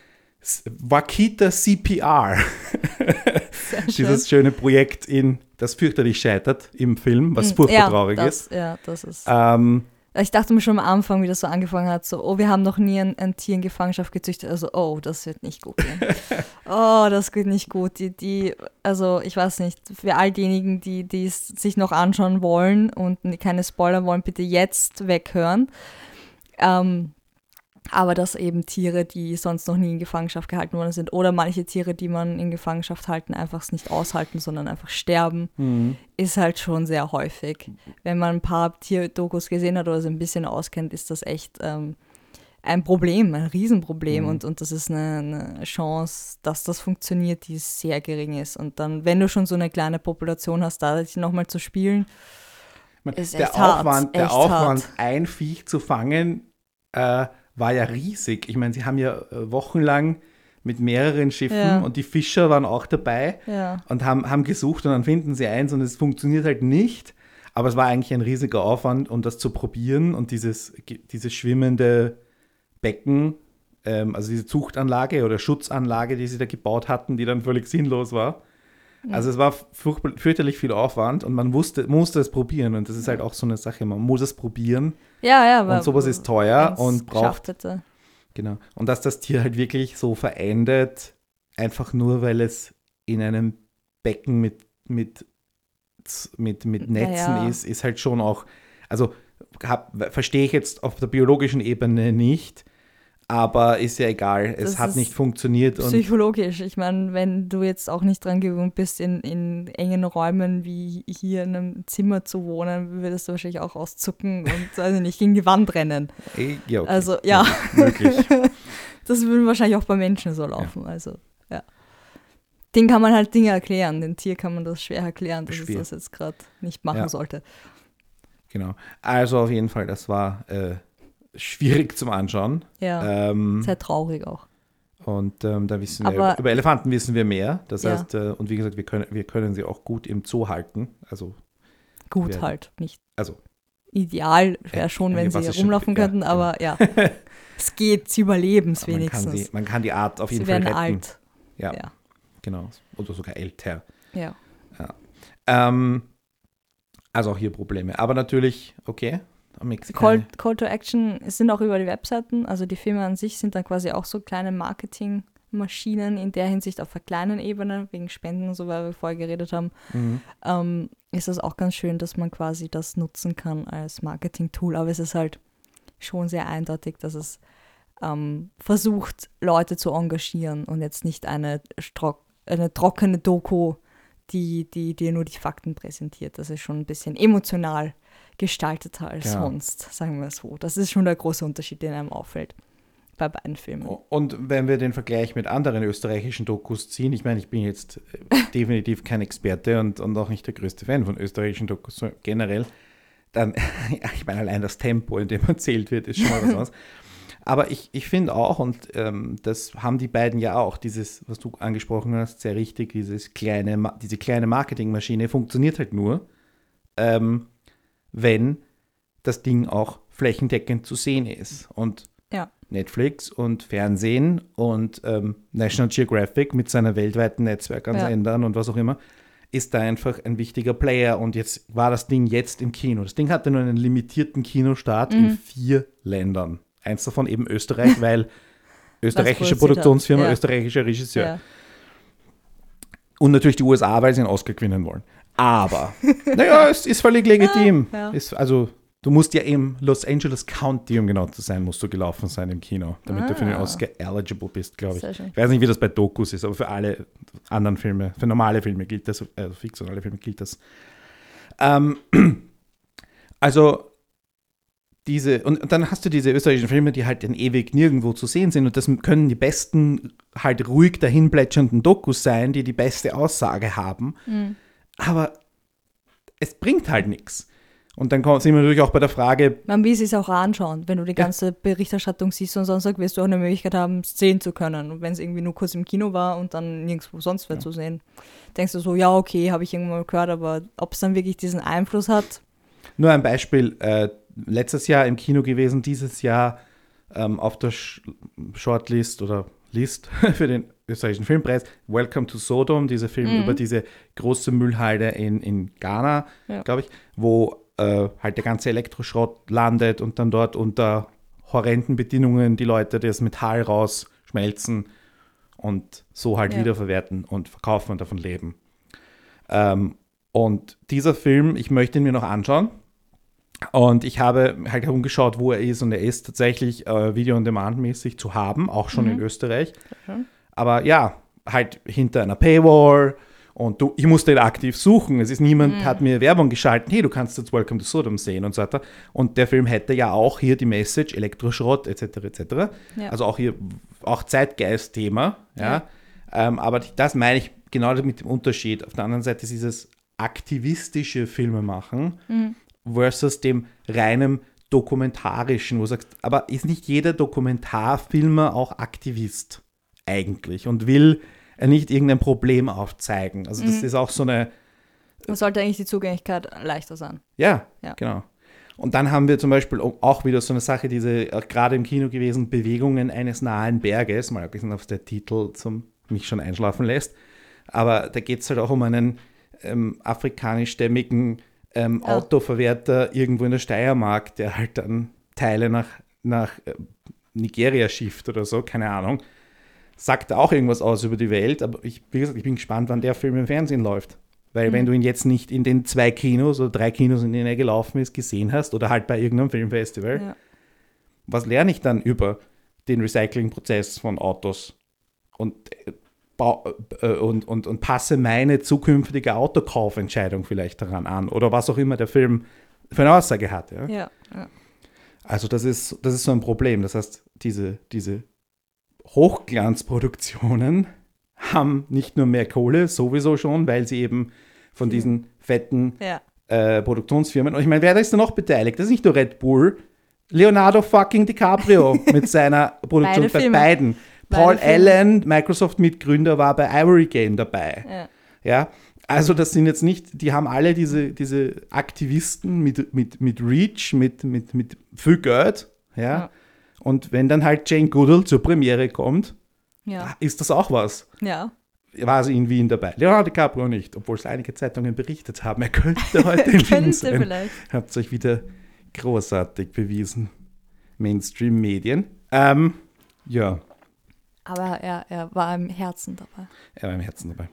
Wakita CPR. [LAUGHS] dieses schöne Projekt, in, das fürchterlich scheitert im Film, was furchtbar ja, traurig das, ist. Ja, das ist. Ähm, Ich dachte mir schon am Anfang, wie das so angefangen hat, so, oh, wir haben noch nie ein, ein Tier in Gefangenschaft gezüchtet. Also, oh, das wird nicht gut gehen. [LAUGHS] oh, das geht nicht gut. Die, die, also, ich weiß nicht, für all diejenigen, die, die es sich noch anschauen wollen und keine Spoiler wollen, bitte jetzt weghören. Ähm, aber dass eben Tiere, die sonst noch nie in Gefangenschaft gehalten worden sind, oder manche Tiere, die man in Gefangenschaft halten, einfach es nicht aushalten, sondern einfach sterben, hm. ist halt schon sehr häufig. Wenn man ein paar Tierdokus gesehen hat oder so ein bisschen auskennt, ist das echt ähm, ein Problem, ein Riesenproblem. Mhm. Und, und das ist eine, eine Chance, dass das funktioniert, die sehr gering ist. Und dann, wenn du schon so eine kleine Population hast, da nochmal zu spielen, meine, Ist der echt hart, Aufwand, der Aufwand hart. ein Viech zu fangen, äh, war ja riesig. Ich meine, sie haben ja äh, wochenlang mit mehreren Schiffen Ja. und die Fischer waren auch dabei ja. und haben, haben gesucht und dann finden sie eins und es funktioniert halt nicht. Aber es war eigentlich ein riesiger Aufwand, um das zu probieren und dieses, dieses schwimmende Becken, ähm, also diese Zuchtanlage oder Schutzanlage, die sie da gebaut hatten, die dann völlig sinnlos war, Also es war fürchterlich viel Aufwand und man wusste, musste es probieren und das ist halt auch so eine Sache, man muss es probieren Ja, ja, aber und sowas ist teuer und braucht hätte. Genau. Und dass das Tier halt wirklich so verendet, einfach nur weil es in einem Becken mit, mit, mit, mit Netzen Naja. ist, ist halt schon auch, also verstehe ich jetzt auf der biologischen Ebene nicht, aber ist ja egal, es Das hat nicht funktioniert Psychologisch. Ich meine, wenn du jetzt auch nicht dran gewöhnt bist, in, in engen Räumen wie hier in einem Zimmer zu wohnen, würdest du wahrscheinlich auch auszucken und [LAUGHS] also nicht gegen die Wand rennen. Eh, ja, okay. Also ja, möglich. [LAUGHS] das würde wahrscheinlich auch bei Menschen so laufen. Also ja. Den kann man halt Dinge erklären. Den Tier kann man das schwer erklären, dass Schwer. es das jetzt gerade nicht machen Ja. sollte. Genau. Also auf jeden Fall, das war äh, schwierig zum Anschauen. Ja, Ähm, sehr traurig auch. Und ähm, da wissen wir, Aber- über Elefanten wissen wir mehr. Das Ja. heißt, äh, und wie gesagt, wir können, wir können sie auch gut im Zoo halten. Also, Gut wer- halt, nicht also ideal wäre Ja, schon, ja, wenn sie rumlaufen ja, könnten, genau. aber ja, [LAUGHS] es geht, sie überleben es man kann, wenigstens. sie, man kann die Art auf jeden Sie Fall retten. alt. Ja, Ja. genau. Oder sogar älter. Ja. Ähm, also auch hier Probleme. Aber natürlich, okay. Call, Call to Action sind auch über die Webseiten, also die Filme an sich sind dann quasi auch so kleine Marketingmaschinen in der Hinsicht auf einer kleinen Ebene, wegen Spenden und so, weil wir vorher geredet haben, Mhm. ähm, ist das auch ganz schön, dass man quasi das nutzen kann als Marketing-Tool, aber es ist halt schon sehr eindeutig, dass es ähm, versucht, Leute zu engagieren und jetzt nicht eine, eine trockene Doku, die, die dir nur die Fakten präsentiert. Das ist schon ein bisschen emotional gestalteter als Genau. sonst, sagen wir es so. Das ist schon der große Unterschied, der einem auffällt bei beiden Filmen. Und wenn wir den Vergleich mit anderen österreichischen Dokus ziehen, ich meine, ich bin jetzt äh, [LAUGHS] definitiv kein Experte und, und auch nicht der größte Fan von österreichischen Dokus generell, dann, [LAUGHS] ja, ich meine, allein das Tempo, in dem erzählt wird, ist schon mal was [LAUGHS] anderes. Aber ich, ich finde auch, und ähm, das haben die beiden ja auch, dieses, was du angesprochen hast, sehr richtig, dieses kleine, diese kleine Marketingmaschine funktioniert halt nur, ähm, wenn das Ding auch flächendeckend zu sehen ist. Und Ja. Netflix und Fernsehen und ähm, National Geographic mit seiner weltweiten Netzwerk an Ja. Und was auch immer, ist da einfach ein wichtiger Player. Und jetzt war das Ding jetzt im Kino. Das Ding hatte nur einen limitierten Kinostart in vier Ländern. Eins davon eben Österreich, [LAUGHS] weil österreichische. Produktionsfirma, Ja. österreichischer Regisseur. Ja. Und natürlich die USA, weil sie einen Oscar gewinnen wollen. Aber, [LAUGHS] naja, es ist völlig legitim. Ja. Ist, also, du musst ja im Los Angeles County, um genau zu sein, musst du gelaufen sein im Kino, damit du für den Ah. Oscar eligible bist, glaube ich. Ich weiß nicht, wie das bei Dokus ist, aber für alle anderen Filme, für normale Filme gilt das, also fiktionale Filme gilt das. Ähm, [CLEARS THROAT] also, diese, und dann hast du diese österreichischen Filme, die halt dann ewig nirgendwo zu sehen sind und das können die besten, halt ruhig dahin plätschernden Dokus sein, die die beste Aussage haben, Mhm. aber es bringt halt nichts. Und dann kommt, sind wir natürlich auch bei der Frage, Man will es auch anschauen. Wenn du die ganze Berichterstattung siehst und Sonntag, wirst du auch eine Möglichkeit haben, es sehen zu können. Und wenn es irgendwie nur kurz im Kino war und dann nirgendwo sonst mehr zu sehen, denkst du so, ja, okay, habe ich irgendwann mal gehört, aber ob es dann wirklich diesen Einfluss hat, Nur ein Beispiel, äh, letztes Jahr im Kino gewesen, dieses Jahr ähm, auf der Sh Shortlist oder List [LAUGHS] für den österreichischen Filmpreis, Welcome to Sodom, dieser Film über diese große Müllhalde in, in Ghana, Ja. glaube ich, wo äh, halt der ganze Elektroschrott landet und dann dort unter horrenden Bedingungen die Leute das Metall rausschmelzen und so halt Ja. wiederverwerten und verkaufen und davon leben. Ähm, und dieser Film, ich möchte ihn mir noch anschauen. Und ich habe halt herumgeschaut, wo er ist. Und er ist tatsächlich äh, Video-on-Demand-mäßig zu haben, auch schon in Österreich. schön. Aber ja, halt hinter einer Paywall. Und du, ich musste ihn aktiv suchen. Es ist niemand, hat mir Werbung geschalten, hey, du kannst jetzt Welcome to Sodom sehen und so weiter. Und der Film hätte ja auch hier die Message, Elektroschrott etc. etc. Ja. Also auch hier, auch Zeitgeist-Thema. Ja. Ja. Ähm, aber das meine ich genau mit dem Unterschied. Auf der anderen Seite ist dieses aktivistische Filme machen versus dem reinen dokumentarischen, wo du sagst, aber ist nicht jeder Dokumentarfilmer auch Aktivist eigentlich und will er nicht irgendein Problem aufzeigen? Also das ist auch so eine, dann sollte eigentlich die Zugänglichkeit leichter sein. ja, Ja. genau. Und dann haben wir zum Beispiel auch wieder so eine Sache, diese äh, gerade im Kino gewesen, Bewegungen eines nahen Berges, mal abgesehen auf der Titel zum mich schon einschlafen lässt. aber da geht es halt auch um einen ähm, afrikanischstämmigen ähm, Ja. Autoverwerter irgendwo in der Steiermark, der halt dann Teile nach, nach äh, Nigeria schifft oder so, keine Ahnung. Sagt auch irgendwas aus über die Welt, aber ich, wie gesagt, ich bin gespannt, wann der Film im Fernsehen läuft. Weil wenn du ihn jetzt nicht in den zwei Kinos oder drei Kinos, in denen er gelaufen ist, gesehen hast oder halt bei irgendeinem Filmfestival, Ja. was lerne ich dann über den Recyclingprozess von Autos und, äh, und, und, und passe meine zukünftige Autokaufentscheidung vielleicht daran an oder was auch immer der Film für eine Aussage hat. Ja? Ja, ja. Also das ist, das ist so ein Problem. Das heißt, diese, diese Hochglanzproduktionen [LAUGHS] haben nicht nur mehr Kohle, sowieso schon, weil sie eben von diesen fetten ja. äh, Produktionsfirmen. Und ich meine, wer da ist da noch beteiligt? Das ist nicht nur Red Bull. Leonardo fucking DiCaprio [LAUGHS] mit seiner Produktion Beide bei Filme. beiden. Paul. Allen, Microsoft-Mitgründer, war bei Ivory Game dabei. ja. Ja, also das sind jetzt nicht, die haben alle diese, diese Aktivisten mit, mit, mit Reach, mit, mit, mit viel Geld. Ja? Ja. Und wenn dann halt Jane Goodall zur Premiere kommt, Ja. ist das auch was. ja. War sie in Wien dabei. Leonardo DiCaprio nicht, obwohl es einige Zeitungen berichtet haben. Er könnte [LAUGHS] heute in Wien Könnte sein. vielleicht. Habt euch wieder großartig bewiesen. Mainstream-Medien. Ähm, ja, Aber er, er war im Herzen dabei. er war im Herzen dabei.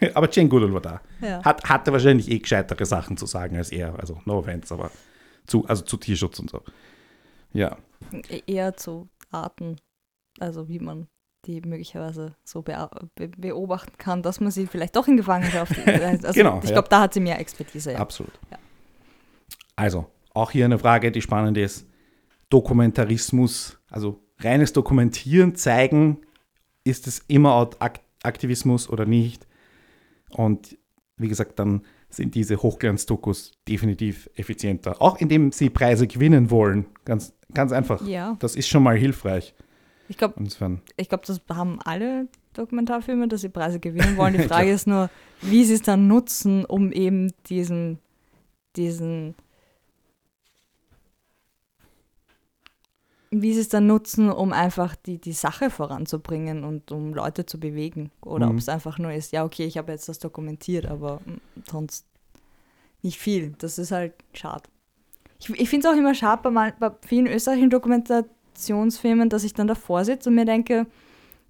Ja. [LAUGHS] Aber Jane Goodall war da. Ja. Hat, hatte wahrscheinlich eh gescheitere Sachen zu sagen als er. Also, no offense, aber zu, also zu Tierschutz und so. Ja. E- Eher zu Arten, also wie man die möglicherweise so be beobachten kann, dass man sie vielleicht doch in Gefangenschaft. [LAUGHS] Also Genau, ich ja. glaube, da hat sie mehr Expertise. Ja. Absolut. Ja. Also, auch hier eine Frage, die spannend ist. Dokumentarismus, also reines Dokumentieren, zeigen, ist es immer Aktivismus oder nicht? Und wie gesagt, dann sind diese Hochglanzdokus definitiv effizienter. Auch indem sie Preise gewinnen wollen. Ganz, ganz einfach. ja. Das ist schon mal hilfreich. Ich glaube, glaub, das haben alle Dokumentarfilme, dass sie Preise gewinnen wollen. Die [LAUGHS] Frage ist nur, wie sie es dann nutzen, um eben diesen, diesen wie sie es dann nutzen, um einfach die, die Sache voranzubringen und um Leute zu bewegen. Oder Mhm. ob es einfach nur ist, ja, okay, ich habe jetzt das dokumentiert, aber mm, sonst nicht viel. Das ist halt schade. Ich, ich finde es auch immer schade bei, bei vielen österreichischen Dokumentationsfilmen, dass ich dann davor sitze und mir denke,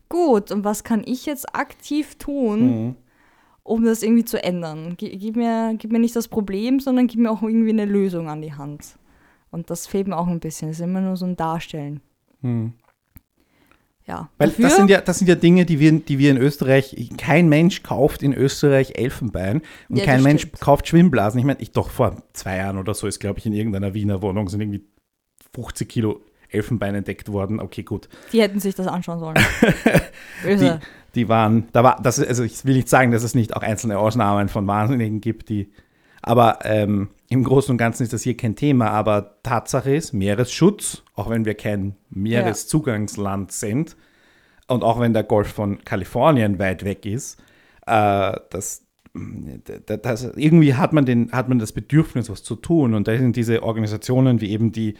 gut, und was kann ich jetzt aktiv tun, mhm. um das irgendwie zu ändern? Gi- Gib mir, gib mir nicht das Problem, sondern gib mir auch irgendwie eine Lösung an die Hand. Und das fehlt mir auch ein bisschen. Es ist immer nur so ein Darstellen. Mhm. Ja. Weil Dafür, das sind, ja, das sind ja Dinge, die wir, die wir in Österreich, kein Mensch kauft in Österreich Elfenbein und Ja, kein Mensch stimmt. kauft Schwimmblasen. Ich meine, ich doch vor zwei Jahren oder so ist, glaube ich, in irgendeiner Wiener Wohnung sind irgendwie 50 Kilo Elfenbein entdeckt worden. Okay, gut. die hätten sich das anschauen sollen. [LAUGHS] Böse. Die waren, da war, das, also ich will nicht sagen, dass es nicht auch einzelne Ausnahmen von Wahnsinnigen gibt, die, aber ähm, im Großen und Ganzen ist das hier kein Thema. Aber Tatsache ist, Meeresschutz, auch wenn wir kein Meereszugangsland sind und auch wenn der Golf von Kalifornien weit weg ist, äh, das, das, irgendwie hat man, den, hat man das Bedürfnis, was zu tun. Und da sind diese Organisationen wie eben die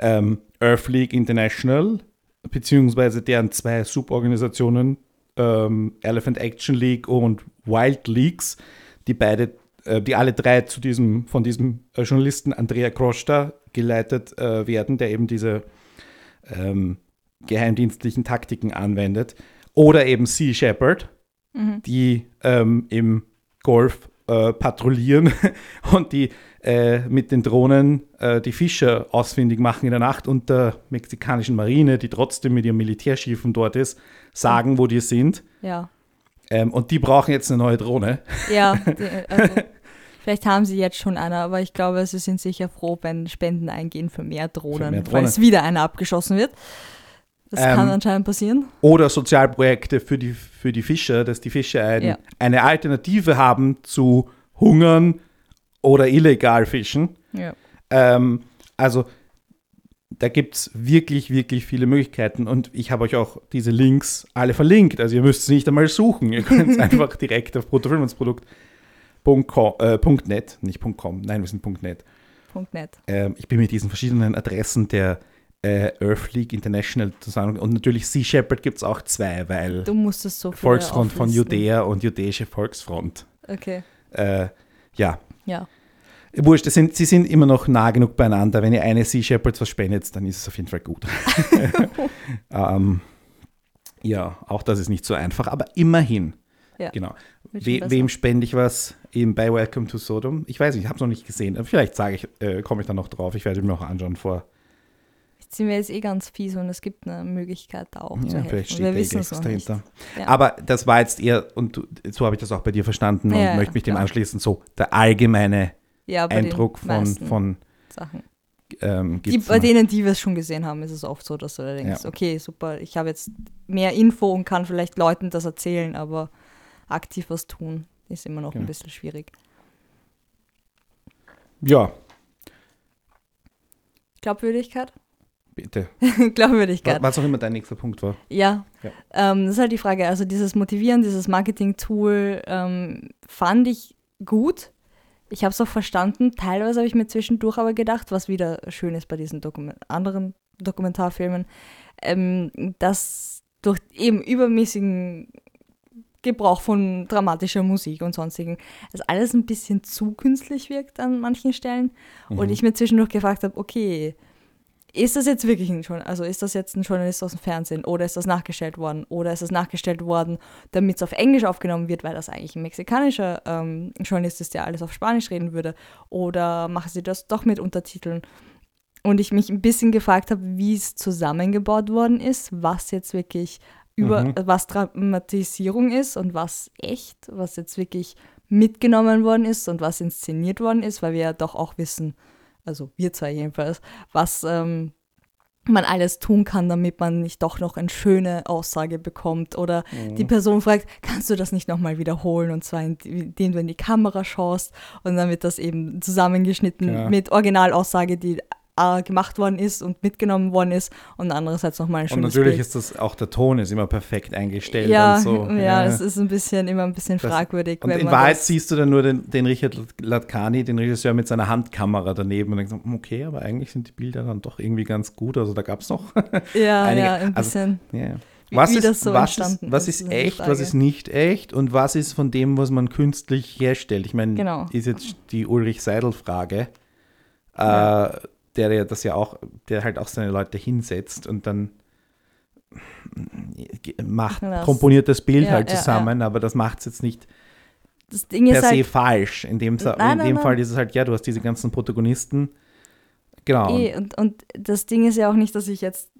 ähm, Earth League International, beziehungsweise deren zwei Suborganisationen, ähm, Elephant Action League und Wild Leagues, die beide, die alle drei zu diesem, von diesem äh, Journalisten Andrea Crosta geleitet äh, werden, der eben diese ähm, geheimdienstlichen Taktiken anwendet. Oder eben Sea Shepherd, die ähm, im Golf äh, patrouillieren [LAUGHS] und die äh, mit den Drohnen äh, die Fischer ausfindig machen in der Nacht und der mexikanischen Marine, die trotzdem mit ihren Militärschiffen dort ist, sagen, wo die sind. Ja. Ähm, und die brauchen jetzt eine neue Drohne. Ja, [LAUGHS] die, also, vielleicht haben sie jetzt schon eine, aber ich glaube, sie sind sicher froh, wenn Spenden eingehen für mehr Drohnen, mehr weil Drohnen. es wieder eine abgeschossen wird. Das Ähm, kann anscheinend passieren. Oder Sozialprojekte für die, für die Fischer, dass die Fischer ein, Ja. eine Alternative haben zu hungern oder illegal fischen. Ja. Ähm, also da gibt es wirklich, wirklich viele Möglichkeiten und ich habe euch auch diese Links alle verlinkt. Also ihr müsst es nicht einmal suchen. Ihr könnt es [LAUGHS] einfach direkt auf bruttofilmensprodukt.net, nicht .com, nein, wir sind .net. Net. Ähm, ich bin mit diesen verschiedenen Adressen der äh, Earth League International zusammen. Und natürlich Sea Shepherd gibt es auch zwei, weil Du musst es so Volksfront von. Judäa und Jüdische Volksfront. Okay, Äh, ja, ja. wurscht, sind, sie sind immer noch nah genug beieinander. Wenn ihr eine Sea Shepherd was spendet, dann ist es auf jeden Fall gut. [LAUGHS] [LAUGHS] ähm, ja, auch das ist nicht so einfach, aber immerhin. Ja, Genau. We wem spende ich was eben bei Welcome to Sodom? Ich weiß nicht, ich habe es noch nicht gesehen. Vielleicht sage ich, äh, komme ich dann noch drauf. Ich werde mir noch anschauen vor. Jetzt sind wir jetzt eh ganz fies und es gibt eine Möglichkeit, da auch zu Ja, helfen. vielleicht Und steht wir da wissen es dahinter. Ja. Aber das war jetzt eher, und du, so habe ich das auch bei dir verstanden und Ja, ja, möchte mich dem anschließen, so der allgemeine Eindruck von, von Sachen. ähm, Die, bei denen, die wir es schon gesehen haben, ist es oft so, dass du da denkst, okay, super, ich habe jetzt mehr Info und kann vielleicht Leuten das erzählen, aber aktiv was tun ist immer noch Ja. ein bisschen schwierig. Ja, Glaubwürdigkeit? bitte. [LAUGHS] Glaubwürdigkeit. was auch immer dein nächster Punkt war. Ja, Ja. Ähm, das ist halt die Frage. Also dieses Motivieren, dieses Marketing-Tool ähm, fand ich gut. Ich habe es auch verstanden. Teilweise habe ich mir zwischendurch aber gedacht, was wieder schön ist bei diesen Dokument anderen Dokumentarfilmen, ähm, dass durch eben übermäßigen Gebrauch von dramatischer Musik und sonstigen, es alles ein bisschen zu künstlich wirkt an manchen Stellen. Und Mhm. ich mir zwischendurch gefragt habe, okay, ist das jetzt wirklich ein Journalist, also ist das jetzt ein Journalist aus dem Fernsehen oder ist das nachgestellt worden oder ist das nachgestellt worden, damit es auf Englisch aufgenommen wird, weil das eigentlich ein mexikanischer ähm, Journalist ist, der alles auf Spanisch reden würde oder machen sie das doch mit Untertiteln? Und ich mich ein bisschen gefragt habe, wie es zusammengebaut worden ist, was jetzt wirklich über, Mhm. was Dramatisierung ist und was echt, was jetzt wirklich mitgenommen worden ist und was inszeniert worden ist, weil wir ja doch auch wissen, also wir zwei jedenfalls, was ähm, man alles tun kann, damit man nicht doch noch eine schöne Aussage bekommt oder Mhm. die Person fragt, kannst du das nicht nochmal wiederholen und zwar indem du in die Kamera schaust und dann wird das eben zusammengeschnitten Ja. mit Originalaussage, die äh, gemacht worden ist und mitgenommen worden ist und andererseits nochmal ein Und schönes natürlich Bild. ist das auch der Ton ist immer perfekt eingestellt ja, und so. ja, es ist ein bisschen immer ein bisschen Das- fragwürdig. Und wenn in man Wahrheit siehst du dann nur den, den Richard Latkani, den Regisseur mit seiner Handkamera daneben und denkst, hm, okay, aber eigentlich sind die Bilder dann doch irgendwie ganz gut. Also da gab es noch. [LAUGHS] ja, einige- ja, ein also- bisschen. ja. Wie- Was, wie ist, das so was, ist, was ist, ist ist echt, was ist nicht echt und was ist von dem, was man künstlich herstellt? Ich meine, Genau. ist jetzt die Ulrich Seidel-Frage, Ja. äh, der ja das ja auch, der halt auch seine Leute hinsetzt und dann macht, Ja, das- komponiert das Bild ja, halt ja, zusammen, aber das macht es jetzt nicht Das Ding per ist se halt, falsch. In dem, Nein, in nein, dem nein. Fall ist es halt, ja, du hast diese ganzen Protagonisten. Genau. Eh, und, und das Ding ist ja auch nicht, dass ich jetzt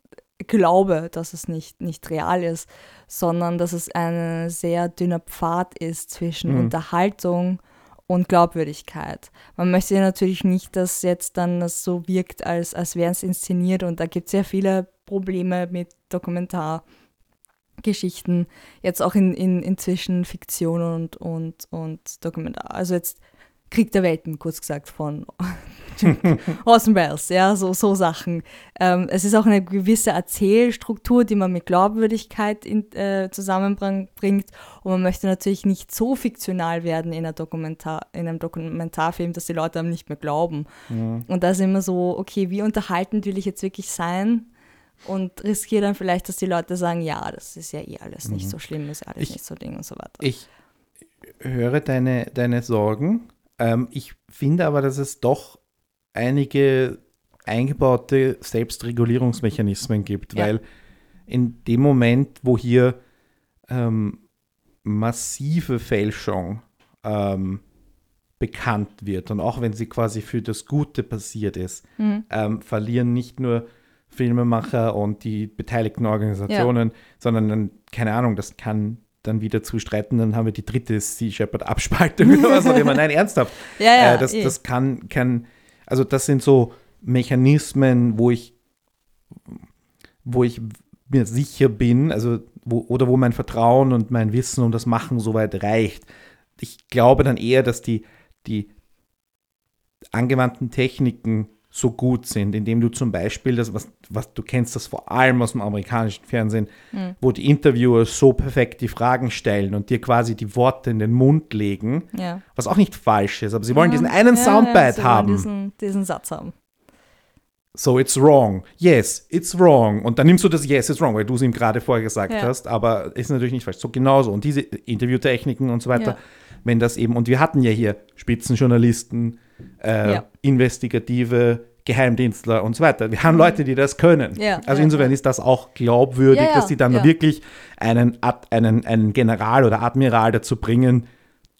glaube, dass es nicht, nicht real ist, sondern dass es ein sehr dünner Pfad ist zwischen Mhm. Unterhaltung und Glaubwürdigkeit. Man möchte ja natürlich nicht, dass jetzt dann das so wirkt, als, als wäre es inszeniert und da gibt es sehr viele Probleme mit Dokumentargeschichten, jetzt auch in, in, inzwischen Fiktion und, und, und Dokumentar. Also jetzt Krieg der Welten, kurz gesagt, von [LAUGHS] Orson Welles, ja, so, so Sachen. Ähm, es ist auch eine gewisse Erzählstruktur, die man mit Glaubwürdigkeit in, äh, zusammenbringt und man möchte natürlich nicht so fiktional werden in, Dokumentar, in einem Dokumentarfilm, dass die Leute einem nicht mehr glauben. Mhm. Und da ist immer so, okay, wie unterhaltend will ich jetzt wirklich sein? Und riskiere dann vielleicht, dass die Leute sagen, ja, das ist ja eh alles nicht Mhm. so schlimm, ist ja alles Ich- nicht so Ding und so weiter. Ich höre deine, deine Sorgen. Ähm, ich finde aber, dass es doch einige eingebaute Selbstregulierungsmechanismen gibt, Ja. weil in dem Moment, wo hier ähm, massive Fälschung ähm, bekannt wird und auch wenn sie quasi für das Gute passiert ist, Mhm. ähm, verlieren nicht nur Filmemacher und die beteiligten Organisationen, sondern dann, keine Ahnung, das kann dann wieder zu streiten, dann haben wir die dritte Sea Shepherd Abspaltung oder was auch immer. Nein, [LAUGHS] ernsthaft. Ja, ja, äh, das, eh. das kann, kann, also das sind so Mechanismen, wo ich, wo ich mir sicher bin, also wo, oder wo mein Vertrauen und mein Wissen und das Machen soweit reicht. Ich glaube dann eher, dass die, die angewandten Techniken so gut sind, indem du zum Beispiel das, was, was du kennst, das vor allem aus dem amerikanischen Fernsehen, Mhm. wo die Interviewer so perfekt die Fragen stellen und dir quasi die Worte in den Mund legen, ja. was auch nicht falsch ist, aber sie wollen Ja, diesen einen ja, Soundbite ja, sie wollen haben. Diesen, diesen Satz haben. So, it's wrong. Yes, it's wrong. Und dann nimmst du das Yes, it's wrong, weil du es ihm gerade vorher gesagt Ja. hast, aber ist natürlich nicht falsch. So genauso. Und diese Interviewtechniken und so weiter. Wenn das eben, und wir hatten ja hier Spitzenjournalisten, äh, Ja. investigative Geheimdienstler und so weiter. Wir haben Leute, die das können. Mhm. Ja, also ja, insofern ist das auch glaubwürdig, dass sie dann wirklich einen, Ad, einen, einen General oder Admiral dazu bringen,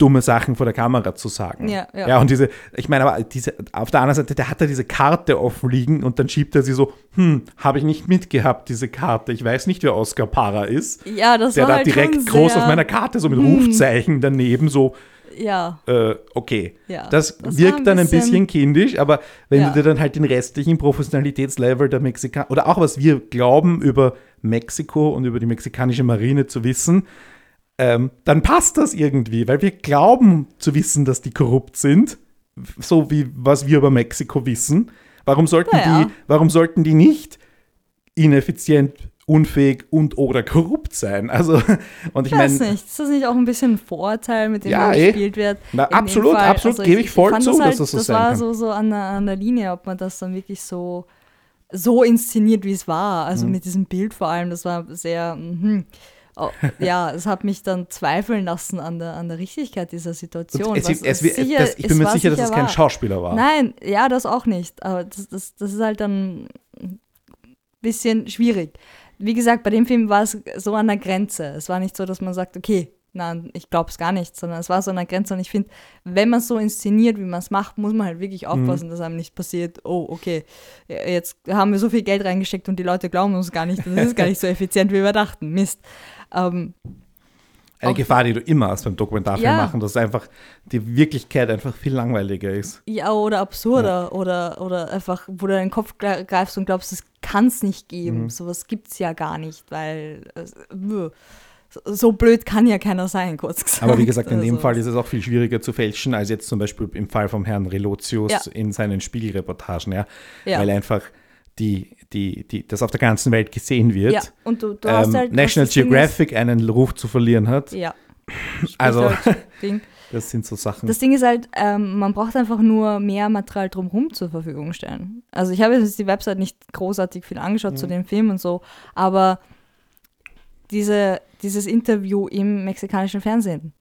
dumme Sachen vor der Kamera zu sagen. Ja, ja. ja und diese, ich meine, aber diese, auf der anderen Seite, der hat da diese Karte offen liegen und dann schiebt er sie so, hm, habe ich nicht mitgehabt, diese Karte. Ich weiß nicht, wer Oscar Parra ist. Ja, das Der war da halt direkt groß auf meiner Karte, so mit Hm. Rufzeichen daneben, so, Ja, äh, okay. ja. Das, war wirkt dann ein bisschen kindisch, aber wenn Ja. du dir dann halt den restlichen Professionalitätslevel der Mexikaner oder auch was wir glauben über Mexiko und über die mexikanische Marine zu wissen, ähm, dann passt das irgendwie, weil wir glauben zu wissen, dass die korrupt sind, so wie was wir über Mexiko wissen. Warum sollten, Naja. die, warum sollten die nicht ineffizient, unfähig und oder korrupt sein? Also, [LAUGHS] und ich Ich weiß meine, nicht, ist das nicht auch ein bisschen ein Vorurteil, mit dem Ja, eh. gespielt wird? Na, absolut, absolut, gebe ich voll fand zu, das dass halt, das so Das sein war kann. so, so an, der, an der Linie, ob man das dann wirklich so, so inszeniert, wie es war. Mhm. Also mit diesem Bild vor allem, das war sehr, mhm. Oh, ja, es hat mich dann zweifeln lassen an der, an der Richtigkeit dieser Situation. Es, was es, sicher- das, ich es bin mir sicher, dass es kein. Schauspieler war. Nein, ja, das auch nicht. Aber das, das, das ist halt dann ein bisschen schwierig. Wie gesagt, bei dem Film war es so an der Grenze. Es war nicht so, dass man sagt, okay, nein, ich glaube es gar nicht, sondern es war so an der Grenze. Und ich finde, wenn man es so inszeniert, wie man es macht, muss man halt wirklich aufpassen, dass einem nicht passiert, oh, okay, jetzt haben wir so viel Geld reingesteckt und die Leute glauben uns gar nicht. Das ist gar nicht so [LAUGHS] effizient, wie wir dachten. Mist. Ähm, Eine Auch- Gefahr, die du immer hast beim Dokumentarfilm Ja. machen, dass einfach die Wirklichkeit einfach viel langweiliger ist. Ja, oder absurder oder, oder einfach, wo du deinen Kopf gre- greifst und glaubst, das kann es nicht geben. Mhm. Sowas gibt es ja gar nicht, weil es- wuh. so, blöd kann ja keiner sein, kurz gesagt. Aber wie gesagt, in dem Also, Fall ist es auch viel schwieriger zu fälschen, als jetzt zum Beispiel im Fall vom Herrn Relotius Ja. in seinen Spiegelreportagen, ja. Ja. Weil einfach die, die, die, das auf der ganzen Welt gesehen wird. ja, und du, du hast Ähm, halt. National Geographic einen Ruf zu verlieren hat. [LAUGHS] Ist, ja. Also, [LAUGHS] das sind so Sachen. Das Ding ist halt, ähm, man braucht einfach nur mehr Material drumherum zur Verfügung stellen. Also ich habe jetzt die Website nicht großartig viel angeschaut Mhm. zu dem Film und so, aber diese, dieses Interview im mexikanischen Fernsehen,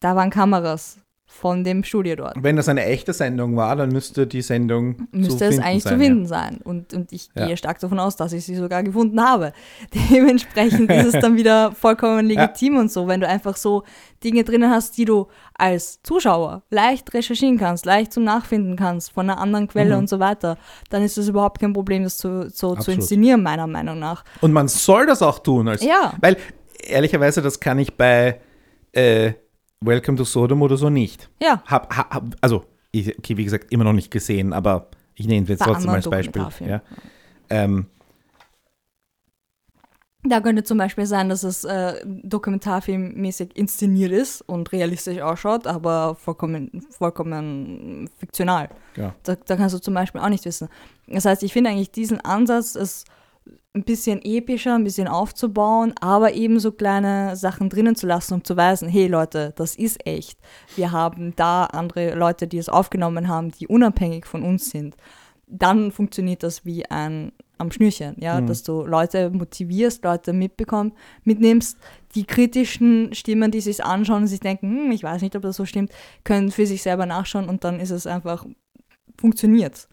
da waren Kameras von dem Studio dort. Wenn das eine echte Sendung war, dann müsste die Sendung zu Müsste es eigentlich sein, zu finden sein. Und, und ich Ja. gehe stark davon aus, dass ich sie sogar gefunden habe. [LAUGHS] Dementsprechend ist es dann wieder vollkommen legitim und so, wenn du einfach so Dinge drinnen hast, die du als Zuschauer leicht recherchieren kannst, leicht zum Nachfinden kannst von einer anderen Quelle Mhm. und so weiter, dann ist es überhaupt kein Problem, das zu, so zu inszenieren, meiner Meinung nach. Ja. Und man soll das auch tun. Als, Ja. Weil, ehrlicherweise, das kann ich bei äh, Welcome to Sodom oder so nicht. Ja, Hab, hab, also, ich, okay, wie gesagt, immer noch nicht gesehen, aber ich nehme jetzt trotzdem als Beispiel. Ja. Ähm, Da könnte zum Beispiel sein, dass es äh, dokumentarfilmmäßig inszeniert ist und realistisch ausschaut, aber vollkommen, vollkommen fiktional. ja. Da, da kannst du zum Beispiel auch nicht wissen. Das heißt, ich finde eigentlich diesen Ansatz, es ein bisschen epischer, ein bisschen aufzubauen, aber eben so kleine Sachen drinnen zu lassen, um zu weisen, hey Leute, das ist echt. Wir haben da andere Leute, die es aufgenommen haben, die unabhängig von uns sind. Dann funktioniert das wie ein am Schnürchen, ja, Mhm. dass du Leute motivierst, Leute mitbekommst, mitnimmst. Die kritischen Stimmen, die sich anschauen und sich denken, hm, ich weiß nicht, ob das so stimmt, können für sich selber nachschauen und dann ist es einfach funktioniert.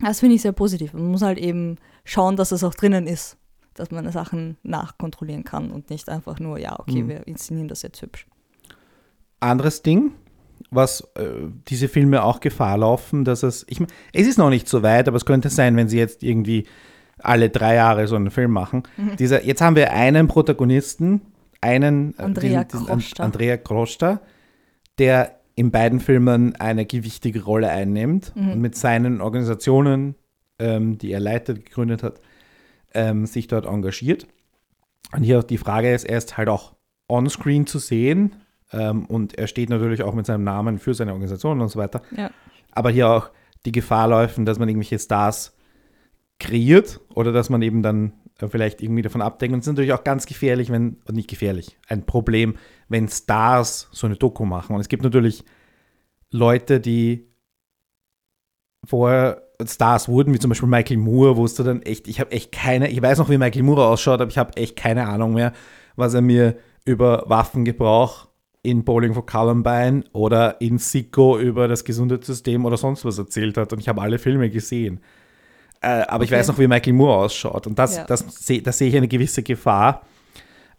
Das finde ich sehr positiv. Man muss halt eben schauen, dass es auch drinnen ist, dass man Sachen nachkontrollieren kann und nicht einfach nur, ja, okay, Mhm. wir inszenieren das jetzt hübsch. Anderes Ding, was äh, diese Filme auch Gefahr laufen, dass es, ich mein, es ist noch nicht so weit, aber es könnte sein, wenn sie jetzt irgendwie alle drei Jahre so einen Film machen. Mhm. Dieser, jetzt haben wir einen Protagonisten, einen äh, Andrea diesen- Krosta. Andrea Krosta, der in beiden Filmen eine gewichtige Rolle einnimmt Mhm. und mit seinen Organisationen, ähm, die er leitet, gegründet hat, ähm, sich dort engagiert. Und hier auch die Frage ist, er ist halt auch on-screen zu sehen ähm, und er steht natürlich auch mit seinem Namen für seine Organisation und so weiter. Ja. Aber hier auch die Gefahr läuft, dass man irgendwelche Stars kreiert oder dass man eben dann äh, vielleicht irgendwie davon abdenkt. Und es ist natürlich auch ganz gefährlich, wenn, nicht gefährlich, ein Problem, wenn Stars so eine Doku machen. Und es gibt natürlich Leute, die vorher Stars wurden, wie zum Beispiel Michael Moore, wo es dann echt, ich habe echt keine, ich weiß noch, wie Michael Moore ausschaut, aber ich habe echt keine Ahnung mehr, was er mir über Waffengebrauch in Bowling for Columbine oder in Sicko über das Gesundheitssystem oder sonst was erzählt hat. Und ich habe alle Filme gesehen. Äh, aber okay. ich weiß noch, wie Michael Moore ausschaut. Und das, ja. das, das, das sehe ich eine gewisse Gefahr,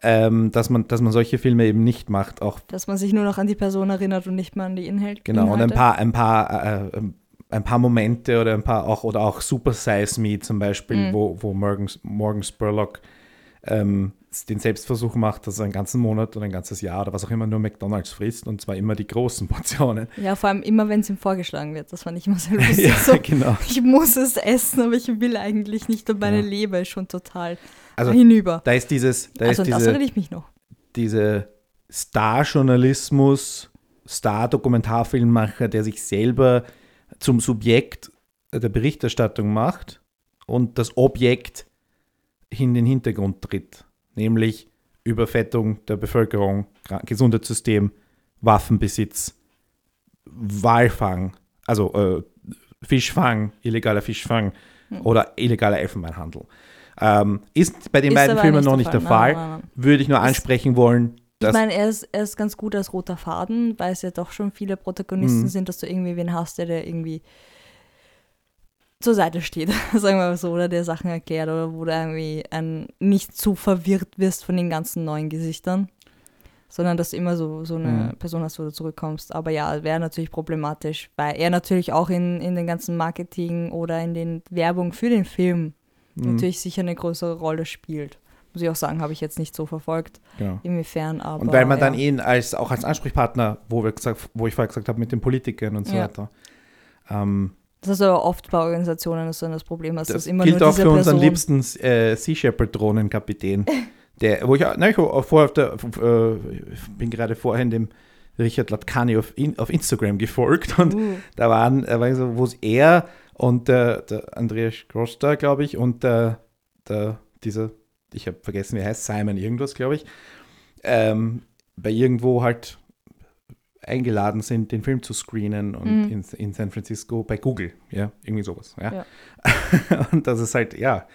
ähm, dass, man, dass man solche Filme eben nicht macht. Auch dass man sich nur noch an die Person erinnert und nicht mehr an die Inhalte. Genau, und ein paar, ein paar, äh, ein paar Momente oder ein paar auch oder auch Super Size Me zum Beispiel, mhm. wo, wo Morgan, Morgan Spurlock ähm, den Selbstversuch macht, dass er einen ganzen Monat oder ein ganzes Jahr oder was auch immer nur McDonalds frisst und zwar immer die großen [LAUGHS] Portionen. Ja, vor allem immer, wenn es ihm vorgeschlagen wird. Das fand ich immer sehr [LAUGHS] lustig. ja, so, genau. Ich muss es essen, aber ich will eigentlich nicht und meine ja. Leber ist schon total also, hinüber. Da ist dieses, da also ist diese, das erinnere ich mich noch. Diese Star-Journalismus, Star-Dokumentarfilmmacher, der sich selber zum Subjekt der Berichterstattung macht und das Objekt in den Hintergrund tritt nämlich Überfettung der Bevölkerung, Gesundheitssystem, Waffenbesitz, Walfang, also äh, Fischfang, illegaler Fischfang hm. oder illegaler Elfenbeinhandel. Ähm, ist bei den ist beiden Filmen noch nicht der Fall. Nein. Würde ich nur ansprechen wollen. Ich meine, er ist, er ist ganz gut als roter Faden, weil es ja doch schon viele Protagonisten mhm. sind, dass du irgendwie wen hast, der, der irgendwie zur Seite steht, [LAUGHS] sagen wir mal so, oder der Sachen erklärt oder wo du irgendwie ein, nicht zu verwirrt wirst von den ganzen neuen Gesichtern, sondern dass du immer so, so eine mhm. Person hast, wo du zurückkommst. Aber ja, wäre natürlich problematisch, weil er natürlich auch in, in den ganzen Marketing oder in den Werbung für den Film mhm. natürlich sicher eine größere Rolle spielt. Muss ich auch sagen, habe ich jetzt nicht so verfolgt, ja. inwiefern, aber. Und weil man ja. dann ihn als, auch als Ansprechpartner, wo, wir gesagt, wo ich vorher gesagt habe, mit den Politikern und so ja. weiter, ähm, das ist aber oft bei Organisationen so das Problem, dass das es immer gilt nur auch für unseren liebsten äh, Sea Shepherd Drohnenkapitän, [LAUGHS] der, wo ich, ne, ich vorher auf der, äh, bin gerade vorhin dem Richard Latkani auf, in, auf Instagram gefolgt und uh. da waren, äh, war so, wo es er und der, der Andreas Costa, glaube ich, und der, der dieser, ich habe vergessen, wie er heißt, Simon irgendwas, glaube ich, ähm, bei irgendwo halt eingeladen sind, den Film zu screenen und mhm. in, in, San Francisco bei Google, ja, irgendwie sowas. Ja. ja. [LAUGHS] und das ist halt, ja,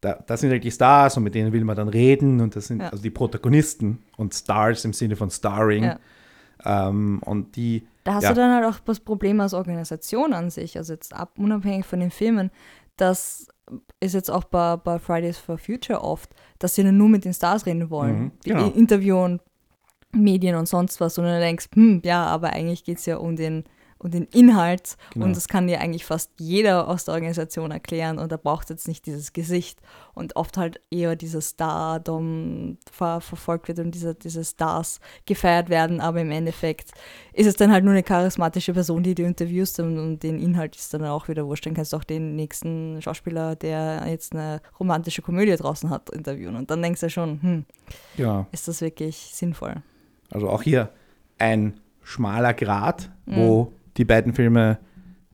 da, das sind halt die Stars und mit denen will man dann reden und das sind ja. also die Protagonisten und Stars im Sinne von Starring. Ja. Ähm, und die. Da hast du dann halt auch das Problem als Organisation an sich, also jetzt ab, unabhängig von den Filmen, das ist jetzt auch bei, bei Fridays for Future oft, dass sie dann nur mit den Stars reden wollen, mhm, genau. interviewen, Medien und sonst was, und du denkst, hm, ja, aber eigentlich geht es ja um den, um den Inhalt genau. und das kann dir eigentlich fast jeder aus der Organisation erklären und da braucht jetzt nicht dieses Gesicht und oft halt eher dieser Stardom ver verfolgt wird und diese, diese Stars gefeiert werden, aber im Endeffekt ist es dann halt nur eine charismatische Person, die du interviewst und, und den Inhalt ist dann auch wieder wurscht. Dann kannst du auch den nächsten Schauspieler, der jetzt eine romantische Komödie draußen hat, interviewen und dann denkst du schon, hm, ja. ist das wirklich sinnvoll? Also auch hier ein schmaler Grat, mhm. wo die beiden Filme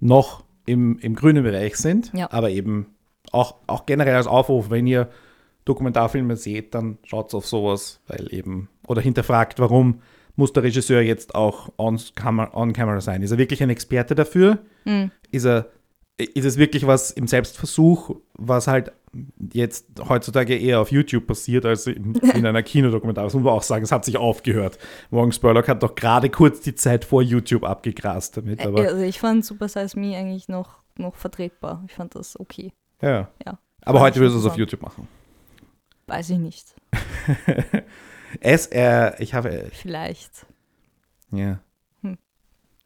noch im, im grünen Bereich sind, ja. aber eben auch, auch generell als Aufruf, wenn ihr Dokumentarfilme seht, dann schaut auf sowas, weil eben, oder hinterfragt, warum muss der Regisseur jetzt auch on camera, on camera sein? Ist er wirklich ein Experte dafür? Mhm. Ist, er, ist es wirklich was im Selbstversuch, was halt jetzt heutzutage eher auf YouTube passiert als in, in einer Kinodokumentar. Das muss man auch sagen, es hat sich aufgehört. Morgan Spurlock hat doch gerade kurz die Zeit vor YouTube abgegrast damit. Also ich fand Super Size Me eigentlich noch, noch vertretbar. Ich fand das okay. Ja. ja aber heute willst du es auf YouTube machen. Weiß ich nicht. [LAUGHS] es, äh, ich habe. Äh, Vielleicht. Ja.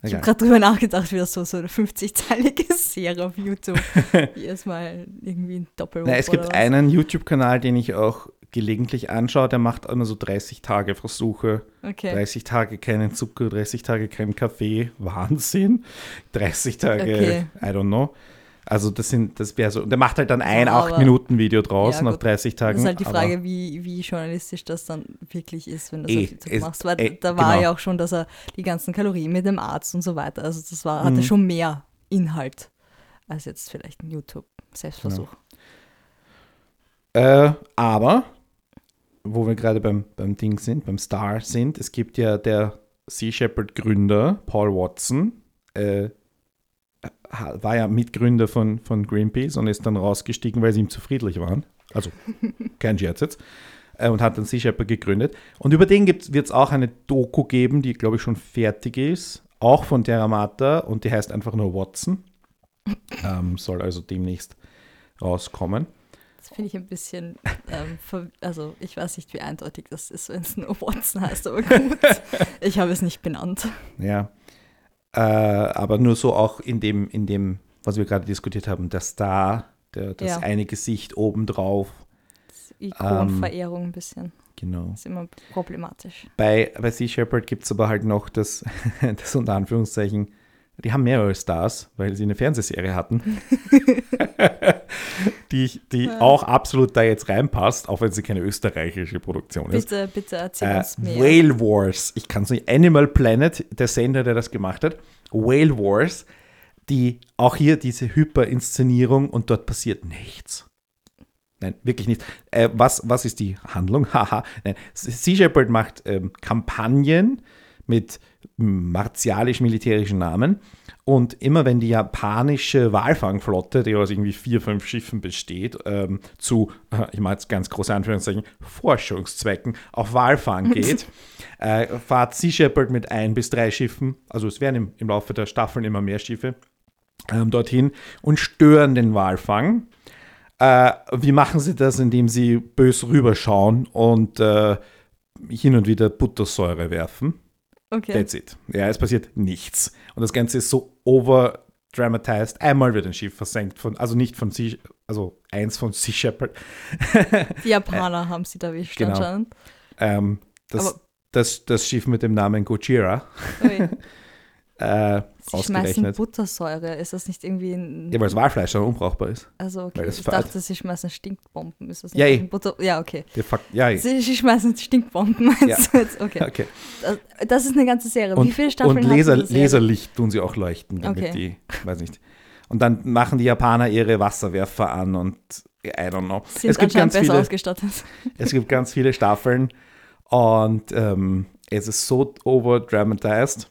Ich habe gerade drüber nachgedacht, wie das so, so eine 50-teilige [LAUGHS] Serie auf YouTube [LAUGHS] jedes Mal irgendwie ein Doppel. Na, Es gibt einen YouTube-Kanal, den ich auch gelegentlich anschaue, der macht immer so 30 Tage Versuche. Okay. 30 Tage keinen Zucker, 30 Tage keinen Kaffee. Wahnsinn. 30 Tage, okay. I don't know. Also das sind, das wäre so, der macht halt dann ein ja, 8-Minuten-Video draus ja, nach 30 Tagen. Das ist halt die Frage, wie, wie journalistisch das dann wirklich ist, wenn du das eh, auf YouTube machst. Weil eh, da war genau. ja auch schon, dass er die ganzen Kalorien mit dem Arzt und so weiter, also das war, hatte mhm. schon mehr Inhalt als jetzt vielleicht ein YouTube-Selbstversuch. Genau. Äh, aber, wo wir gerade beim, beim Ding sind, beim Star sind, es gibt ja der Sea Shepherd-Gründer, Paul Watson, äh, war ja Mitgründer von, von Greenpeace und ist dann rausgestiegen, weil sie ihm zu friedlich waren. Also [LAUGHS] kein Scherz jetzt. Äh, Und hat dann Sea Shepherd gegründet. Und über den wird es auch eine Doku geben, die, glaube ich, schon fertig ist. Auch von Terramata und die heißt einfach nur Watson. [LAUGHS] Ähm, soll also demnächst rauskommen. Das finde ich ein bisschen, ähm, also ich weiß nicht, wie eindeutig das ist, wenn es nur Watson heißt, aber gut. [LAUGHS] ich habe es nicht benannt. Ja. Äh, aber nur so auch in dem, in dem, was wir gerade diskutiert haben, der Star, der, das Ja. eine Gesicht obendrauf. Ikonenverehrung ein bisschen. Genau. Ist immer problematisch. Bei, bei Sea Shepherd gibt es aber halt noch das, [LAUGHS] das unter Anführungszeichen, die haben mehrere Stars, weil sie eine Fernsehserie hatten, [LAUGHS] die, ich- die Ja. auch absolut da jetzt reinpasst, auch wenn sie keine österreichische Produktion ist. Bitte, bitte erzähl Äh, uns mehr. Whale Wars, ich kann es nicht, Animal Planet, der Sender, der das gemacht hat, Whale Wars, die auch hier diese Hyperinszenierung und dort passiert nichts. Nein, wirklich nicht. Äh, was, was ist die Handlung? [LAUGHS] Haha. Nein. Sea Shepherd macht ähm, Kampagnen mit martialisch-militärischen Namen. Und immer wenn die japanische Walfangflotte, die aus irgendwie vier, fünf Schiffen besteht, ähm, zu, äh, ich mache jetzt ganz große Anführungszeichen, Forschungszwecken auf Walfang [LAUGHS] geht, äh, fahrt Sea Shepherd mit ein bis drei Schiffen, also es werden im, im Laufe der Staffeln immer mehr Schiffe, ähm, dorthin und stören den Walfang. Äh, wie machen sie das? Indem sie bös rüberschauen und äh, hin und wieder Buttersäure werfen. Okay. That's it. Ja, es passiert nichts. Und das Ganze ist so overdramatized. Einmal wird ein Schiff versenkt von, also nicht von Sea, also eins von Sea Shepherd. Die [LAUGHS] Japaner haben sie da erwischt genau. anscheinend. Ähm, das, das, das Schiff mit dem Namen Gojira. [LAUGHS] äh, Sie schmeißen ausgerechnet. Buttersäure. Ist das nicht irgendwie ein. Ja, weil das Walfleisch dann unbrauchbar ist. Also, okay. Ich dachte, sie schmeißen Stinkbomben. Ist das nicht Ja, Butter ja, okay. Ja, Sie, sie schmeißen Stinkbomben, [LAUGHS] meinst Ja. du jetzt? Okay. okay. Das, ist eine ganze Serie. Wie Und, viele Staffeln und Laser? Laserlicht tun sie auch leuchten, damit Okay. die, weiß nicht. Und dann machen die Japaner ihre Wasserwerfer an und I don't know. Sind es gibt ganz besser viele, ausgestattet. [LAUGHS] es gibt ganz viele Staffeln und ähm, es ist so overdramatized.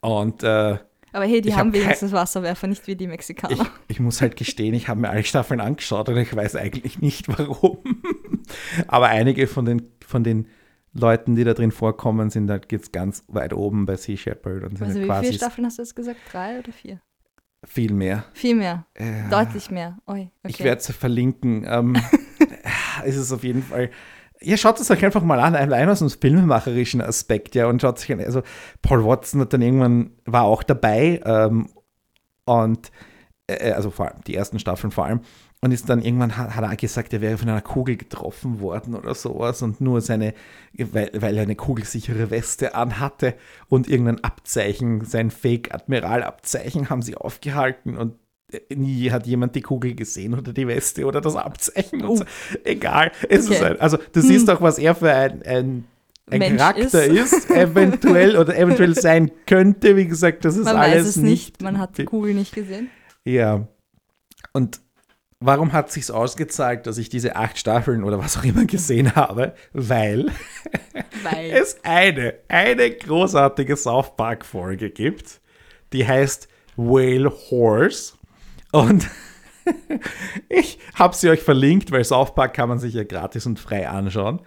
Und äh, Aber hey, die Ich haben hab wenigstens Wasserwerfer, nicht wie die ich, Mexikaner. ich muss halt gestehen, ich habe mir alle Staffeln angeschaut und ich weiß eigentlich nicht [LAUGHS] warum. Aber einige von den, von den Leuten, die da drin vorkommen, sind halt jetzt ganz weit oben bei Sea Shepherd und sind also wie quasi viele Staffeln hast du jetzt gesagt? Drei oder vier? viel mehr. Viel mehr. Äh, Deutlich mehr. Ui, okay. Ich werde es verlinken. Ähm, [LAUGHS] es ist auf jeden Fall. Ja, schaut es euch einfach mal an, allein aus dem filmemacherischen Aspekt, ja, und schaut sich an. Also, Paul Watson hat dann irgendwann, war auch dabei, ähm, und, äh, also vor allem, die ersten Staffeln vor allem, und ist dann irgendwann, hat, hat er gesagt, er wäre von einer Kugel getroffen worden oder sowas und nur seine, weil, weil er eine kugelsichere Weste anhatte und irgendein Abzeichen, sein Fake-Admiral-Abzeichen haben sie aufgehalten und nie hat jemand die Kugel gesehen oder die Weste oder das Abzeichen. Und so. Egal. Es Okay. ist ein, also du siehst doch, was er für ein, ein, ein Charakter ist. ist. eventuell oder eventuell [LAUGHS] sein könnte. Wie gesagt, das ist man alles weiß es nicht, man hat die Kugel nicht gesehen. Ja. Und warum hat sich's ausgezahlt, dass ich diese acht Staffeln oder was auch immer gesehen habe? Weil Weil [LAUGHS] es eine, eine großartige South Park-Folge gibt, die heißt Whale Horse. Und [LAUGHS] ich habe sie euch verlinkt, weil South Park kann man sich ja gratis und frei anschauen.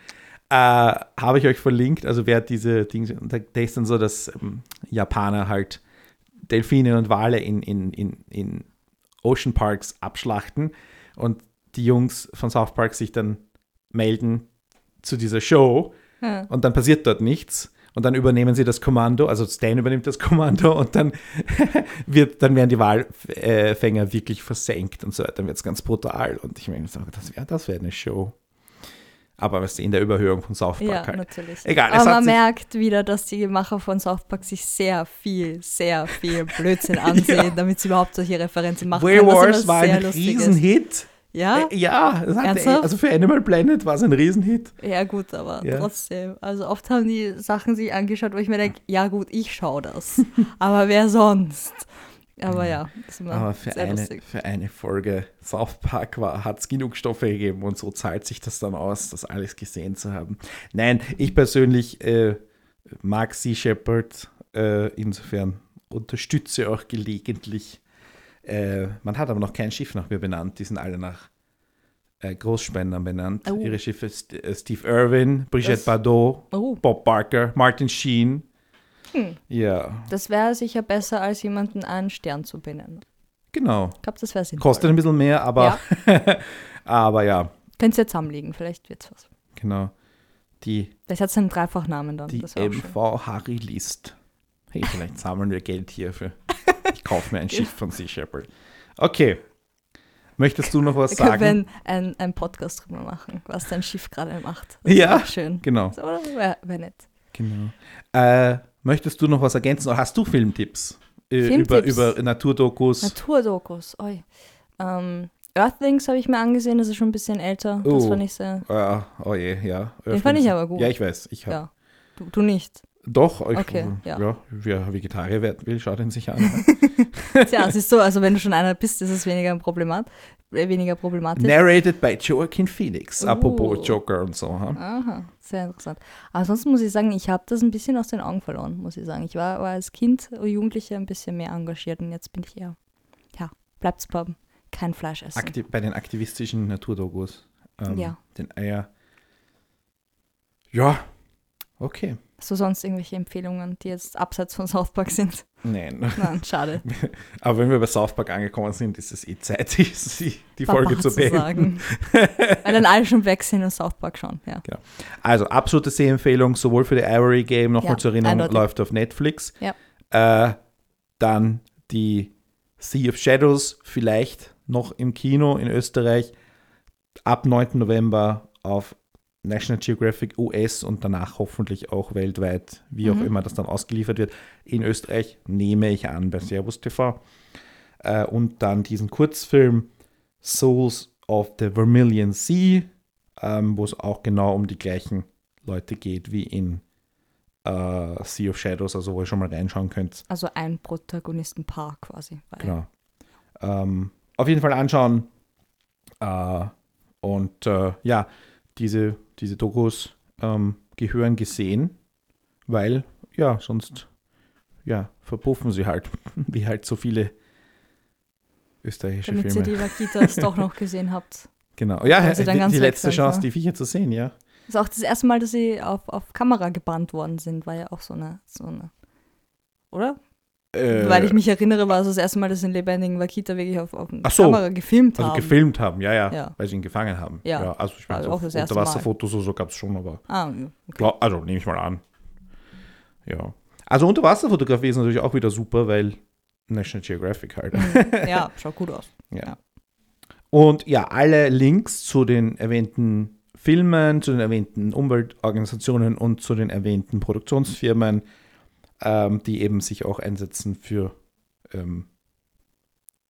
Äh, habe ich euch verlinkt, also wer diese Dinge, da, da ist dann so, dass ähm, Japaner halt Delfine und Wale in, in, in, in Ocean Parks abschlachten und die Jungs von South Park sich dann melden zu dieser Show Ja. und dann passiert dort nichts und dann übernehmen sie das Kommando, also Stan übernimmt das Kommando und dann [LAUGHS] wird, dann werden die Walfänger wirklich versenkt und so weiter, dann wird es ganz brutal und ich meine, das wäre das wär eine Show. Aber was in der Überhöhung von South Park Ja, halt. natürlich. Egal, Aber man merkt wieder, dass die Macher von South Park sich sehr viel, sehr viel Blödsinn ansehen, [LAUGHS] Ja. damit sie überhaupt solche Referenzen machen Whale können, was Wars war ein Riesenhit. Ja? Äh, ja, Ernsthaft? also für Animal Planet war es ein Riesenhit. Ja, gut, aber Ja. trotzdem. Also oft haben die Sachen sich angeschaut, wo ich mir denke, ja gut, ich schaue das. [LAUGHS] aber wer sonst? Aber ja, ist immer Aber für sehr eine, lustig. für eine Folge South Park hat es genug Stoffe gegeben und so zahlt sich das dann aus, das alles gesehen zu haben. Nein, ich persönlich äh, mag Sea Shepherd äh, insofern unterstütze auch gelegentlich. Äh, man hat aber noch kein Schiff nach mir benannt. Die sind alle nach äh, Großspendern benannt. Oh. Ihre Schiffe St äh, Steve Irwin, Brigitte Das- Bardot, Oh, Bob Barker, Martin Sheen. Hm. Ja, das wäre sicher besser, als jemanden einen Stern zu benennen. genau. Ich glaube, das wäre sinnvoll. Kostet ein bisschen mehr, aber [LAUGHS] aber ja, Könnt ihr zusammenlegen, vielleicht wird's was. genau. Die, Vielleicht hat es einen Dreifachnamen dann. die das auch schön. MV Harry List. Hey, vielleicht sammeln wir Geld hierfür. Ich kaufe mir ein Schiff von Sea Shepherd. Okay. Möchtest du noch was Da können wir sagen? einen, einen, Podcast drüber machen, was dein Schiff gerade macht. Das Ja. schön. Genau. So, Wäre wär nett. genau. Äh, möchtest du noch was ergänzen oder hast du Filmtipps? Äh, Filmtipps? Über, über Naturdokus? Naturdokus, oi. Ähm, Earthlings habe ich mir angesehen, das ist schon ein bisschen älter. Das Oh. fand ich sehr. Ah, oh je, ja. Den fand ich aber gut. Ja, ich weiß. Ich hab, Ja. Du, du nicht. Doch, ich, Okay, ja. ja. wer Vegetarier werden will, schaut ihn sich an. [LAUGHS] Tja, es ist so, also wenn du schon einer bist, ist es weniger ein Problemat, äh, weniger problematisch. Narrated by Joaquin Phoenix. Uh. Apropos Joker und so. Ha? Aha, sehr interessant. Aber ansonsten muss ich sagen, ich habe das ein bisschen aus den Augen verloren, muss ich sagen. Ich war, war als Kind oder Jugendliche ein bisschen mehr engagiert und jetzt bin ich eher, ja, bleibt's beim kein Fleisch essen. Akti bei den aktivistischen Naturdokus. Ähm, Ja. Den Eier. Ja, okay. Hast du sonst irgendwelche Empfehlungen, die jetzt abseits von South Park sind? Nein. Nein, schade. [LAUGHS] Aber wenn wir bei South Park angekommen sind, ist es eh Zeit, [LAUGHS] die, die, Folge zu beenden. [LAUGHS] Weil dann alle schon weg sind und South Park schon, ja. Also absolute Sehempfehlung, sowohl für die Ivory Game, nochmal Ja, zur Erinnerung, eindeutig. läuft auf Netflix. Ja. Äh, dann die Sea of Shadows, vielleicht noch im Kino in Österreich, ab 9. November auf National Geographic US und danach hoffentlich auch weltweit, wie auch Mhm. immer das dann ausgeliefert wird. In Österreich nehme ich an bei Servus TV. Äh, und dann diesen Kurzfilm Souls of the Vermilion Sea, ähm, wo es auch genau um die gleichen Leute geht wie in äh, Sea of Shadows, also wo ihr schon mal reinschauen könnt. Also ein Protagonistenpaar quasi. Genau. Ähm, auf jeden Fall anschauen. Äh, und äh, ja, diese, diese Dokus ähm, gehören gesehen, weil ja, sonst ja, verpuffen sie halt, [LAUGHS] wie halt so viele österreichische Damit Filme. ihr die Vakitas doch noch gesehen habt. [LAUGHS] Genau. Ja, sie die, die letzte Chance, ja. die Viecher zu sehen, ja. Das ist auch das erste Mal, dass sie auf, auf Kamera gebannt worden sind, war ja auch so eine, so eine oder? Äh, Weil ich mich erinnere, war es das erste Mal, dass sie einen lebendigen Vakita wirklich auf, auf so. Kamera gefilmt also haben. gefilmt haben, ja, ja, Ja. weil sie ihn gefangen haben. Ja. also ich meine, Also so Unterwasserfotos oder so gab es schon, aber ah, ja, okay. also nehme ich mal an. Ja. Also Unterwasserfotografie ist natürlich auch wieder super, weil National Geographic halt. Mhm. ja, [LAUGHS] schaut gut aus. Ja. Und ja, alle Links zu den erwähnten Filmen, zu den erwähnten Umweltorganisationen und zu den erwähnten Produktionsfirmen, ähm, die eben sich auch einsetzen für, ähm,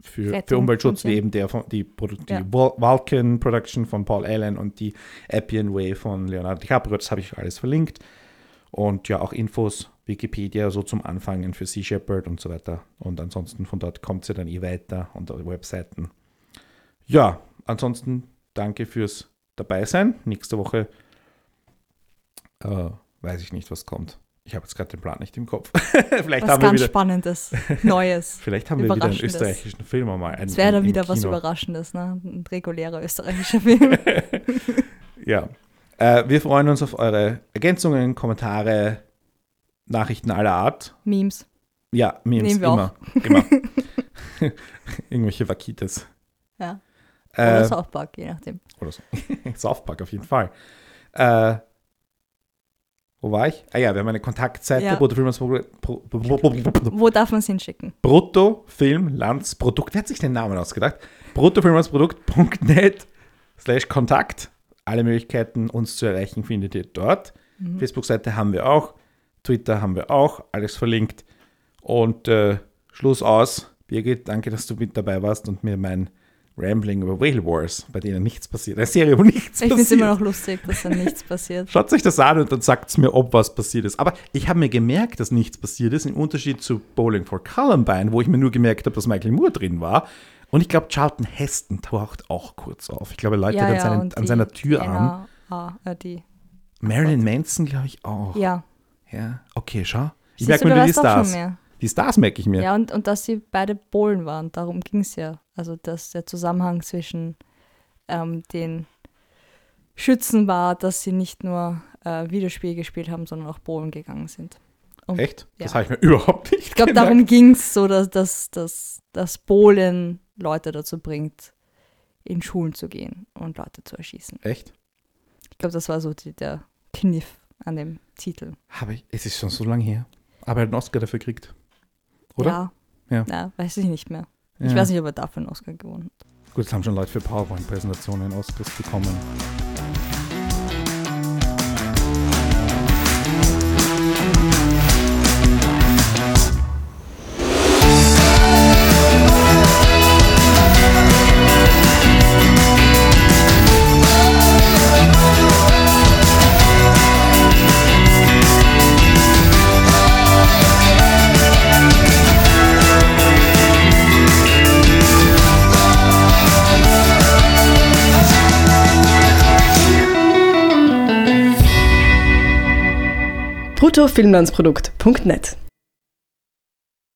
für, für Umweltschutz, wie eben der von, die, die Ja. Vul- Vulcan Production von Paul Allen und die Appian Way von Leonardo DiCaprio. Das habe ich alles verlinkt. Und ja, auch Infos, Wikipedia, so zum Anfangen für Sea Shepherd und so weiter. Und ansonsten von dort kommt sie dann eh weiter unter die Webseiten. Ja, ansonsten danke fürs Dabeisein. Nächste Woche äh, weiß ich nicht, was kommt. Ich habe jetzt gerade den Plan nicht im Kopf. [LAUGHS] vielleicht, Was haben wir ganz wieder, Spannendes, Neues. [LAUGHS] vielleicht haben wir wieder einen österreichischen Film einmal. Es wäre dann wieder was. Überraschendes, ne? Ein regulärer österreichischer Film. [LAUGHS] Ja. Äh, wir freuen uns auf eure Ergänzungen, Kommentare, Nachrichten aller Art. Memes. Ja, Memes Nehmen wir immer. immer. Irgendwelche Vakitas. Ja. Oder Äh, South Park, je nachdem. oder so. South Park auf jeden Fall. Äh, wo war ich? Ah ja, wir haben eine Kontaktseite, Ja. Wo darf man es hinschicken? Bruttofilmlandsprodukt. Wer hat sich den Namen ausgedacht? Bruttofilmlandsprodukt.net slash Kontakt. Alle Möglichkeiten, uns zu erreichen, findet ihr dort. Mhm. Facebook-Seite haben wir auch. Twitter haben wir auch. Alles verlinkt. Und äh, Schluss aus. Birgit, danke, dass du mit dabei warst und mir mein Rambling über Whale Wars, bei denen nichts passiert. Eine Serie, wo nichts Ich finde es passiert. immer noch lustig, dass dann nichts passiert. Schaut euch das an und dann sagt es mir, ob was passiert ist. Aber ich habe mir gemerkt, dass nichts passiert ist, im Unterschied zu Bowling for Columbine, wo ich mir nur gemerkt habe, dass Michael Moore drin war. Und ich glaube, Charlton Heston taucht auch kurz auf. Ich glaube, er läutet an, seinen, an die- seiner Tür an. Ah, äh, die. Marilyn Manson, glaube ich, auch. Ja. Ja, okay, schau. Ich merke mal, du die Stars. Die Stars merke ich mir. Ja, und, und dass sie beide Polen waren, darum ging es ja. Also, dass der Zusammenhang zwischen ähm, den Schützen war, dass sie nicht nur äh, Videospiele gespielt haben, sondern auch Polen gegangen sind. Und, Echt? Das ja. habe ich mir [LAUGHS] überhaupt nicht Ich glaube, darum ging es so, dass, dass, dass, dass Polen Leute dazu bringt, in Schulen zu gehen und Leute zu erschießen. Echt? Ich glaube, das war so die, der Kniff an dem Titel. Habe ich, es ist schon so lange her. Aber er hat einen Oscar dafür gekriegt. Oder? Ja. Ja. Na, weiß ich nicht mehr. Ich Ja. weiß nicht, ob er dafür einen Oscar gewonnen hat. Gut, es haben schon Leute für PowerPoint-Präsentationen Oscars bekommen. bruttofilmlandsprodukt.net